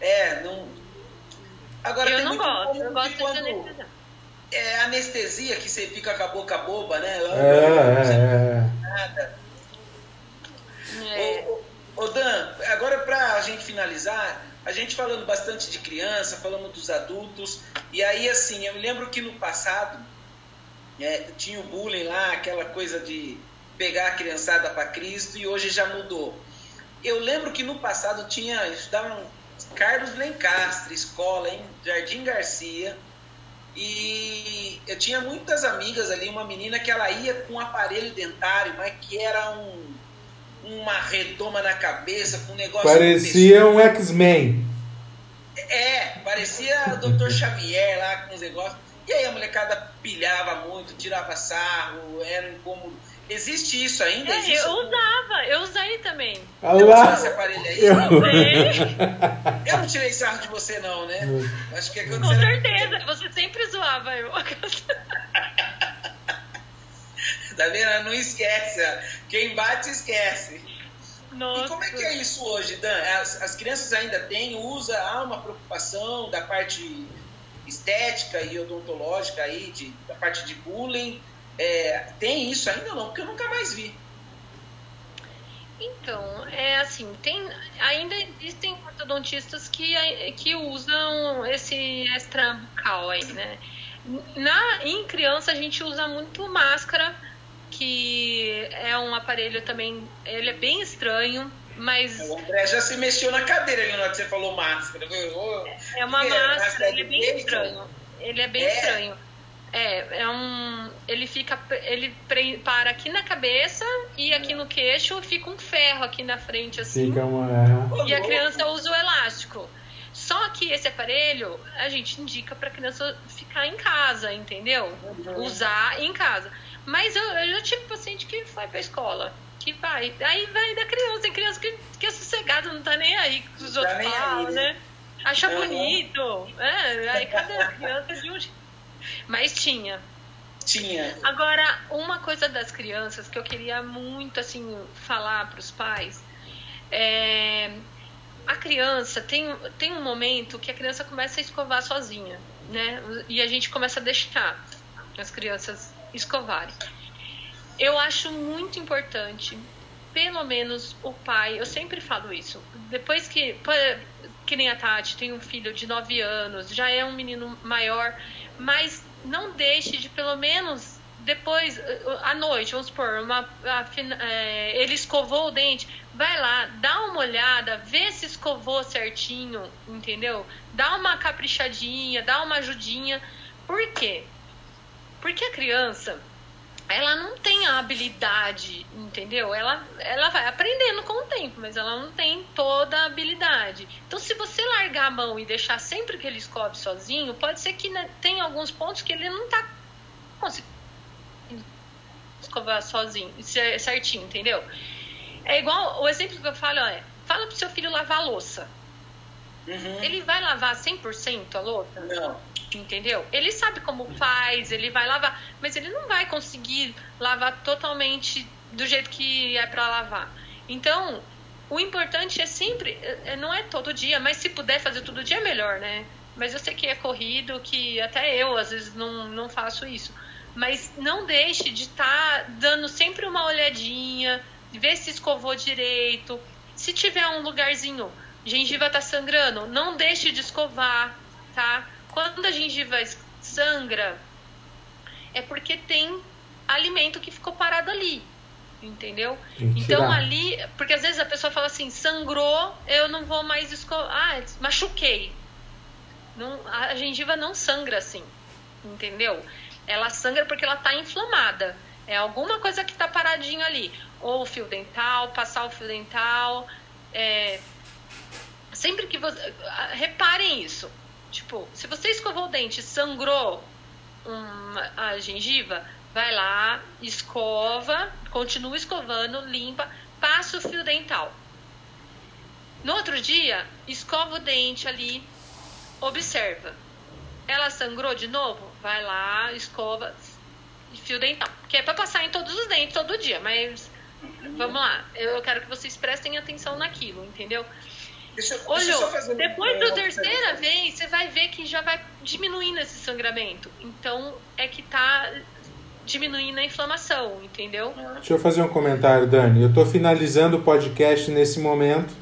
É, não. Agora, eu não gosto, eu gosto quando... de anestesia. é anestesia que você fica com a boca boba, né? É, é, é. Nada. É. ô, Dan, agora pra gente finalizar, a gente falando bastante de criança, falando dos adultos, e aí assim, eu me lembro que no passado é, tinha o bullying lá, aquela coisa de pegar a criançada para Cristo, e hoje já mudou. Eu lembro que no passado tinha, estudavam Carlos Lencastre, escola em Jardim Garcia, e eu tinha muitas amigas ali, uma menina que ela ia com um aparelho dentário, mas que era um, uma redoma na cabeça, com um negócio. Parecia um X-Men. É, parecia o Dr. Xavier lá com os negócios. E aí a molecada pilhava muito, tirava sarro, era um incômodo. Existe isso ainda? É, Existe eu usava, eu usei também. Olá. Esse aparelho aí? Eu... eu não tirei sarro de você, não, né? Acho que é Com certeza, você sempre zoava eu. tá vendo? Não esquece. Quem bate, esquece. Nossa. E como é que é isso hoje, Dan? As, as crianças ainda têm, usa, há uma preocupação da parte estética e odontológica aí, de, da parte de bullying é, tem isso ainda não? Porque eu nunca mais vi. Então, é assim, tem, ainda existem ortodontistas que, que usam esse extra bucal aí, né? Na, em criança a gente usa muito máscara, que é um aparelho também, ele é bem estranho, mas... O André já se mexeu na cadeira ali na hora que você falou máscara. é uma máscara, ele é bem estranho. Ele é bem é. estranho. É, é um. Ele fica. Ele para aqui na cabeça e aqui no queixo fica um ferro aqui na frente, assim. Fica uma. E a criança usa o elástico. Só que esse aparelho a gente indica para a criança ficar em casa, entendeu? Uhum. Usar em casa. Mas eu, eu já tive paciente que foi para escola, que vai. Aí vai da criança, tem criança que, que é sossegada, não tá nem aí com os outros tá falam, né? Acha uhum. bonito. É, aí cada criança de um. Mas tinha. Tinha. Agora, uma coisa das crianças que eu queria muito assim falar para os pais é a criança tem, tem um momento que a criança começa a escovar sozinha, né? E a gente começa a deixar as crianças escovarem. Eu acho muito importante, pelo menos o pai, eu sempre falo isso. Depois que, que nem a Tati tem um filho de 9 anos, já é um menino maior, mas não deixe de pelo menos depois à noite, vamos supor, uma, a, é, ele escovou o dente, vai lá, dá uma olhada, vê se escovou certinho, entendeu? Dá uma caprichadinha, dá uma ajudinha. Por quê? Porque a criança, ela não tem a habilidade, entendeu? Ela, ela vai aprendendo com o tempo, mas ela não tem toda a habilidade. Então, se você largar a mão e deixar sempre que ele escove sozinho, pode ser que né, tenha alguns pontos que ele não tá conseguindo escovar sozinho, certinho, entendeu? É igual o exemplo que eu falo é: fala pro seu filho lavar a louça. Uhum. Ele vai lavar 100% a louça? Não. Entendeu? Ele sabe como faz, ele vai lavar, mas ele não vai conseguir lavar totalmente do jeito que é para lavar. Então, o importante é sempre, é, não é todo dia, mas se puder fazer todo dia é melhor, né? Mas eu sei que é corrido, que até eu às vezes não, não faço isso. Mas não deixe de estar tá dando sempre uma olhadinha, ver se escovou direito. Se tiver um lugarzinho, gengiva tá sangrando, não deixe de escovar, tá? Quando a gengiva sangra, é porque tem alimento que ficou parado ali. Entendeu? Então ali, porque às vezes a pessoa fala assim, sangrou, eu não vou mais escovar. Ah, machuquei. Não, a gengiva não sangra assim. Entendeu? Ela sangra porque ela está inflamada. É alguma coisa que está paradinho ali. Ou o fio dental, passar o fio dental. É... Sempre que você. Reparem isso. Tipo, se você escovou o dente sangrou uma, a gengiva, vai lá, escova, continua escovando, limpa, passa o fio dental. No outro dia, escova o dente ali, observa. Ela sangrou de novo? Vai lá, escova, fio dental. Que é para passar em todos os dentes todo dia, mas vamos lá. Eu quero que vocês prestem atenção naquilo, entendeu? Deixa, Olha, depois da terceira vez, você vai ver que já vai diminuindo esse sangramento. Então, é que tá diminuindo a inflamação, entendeu? Deixa eu fazer um comentário, Dani. Eu tô finalizando o podcast nesse momento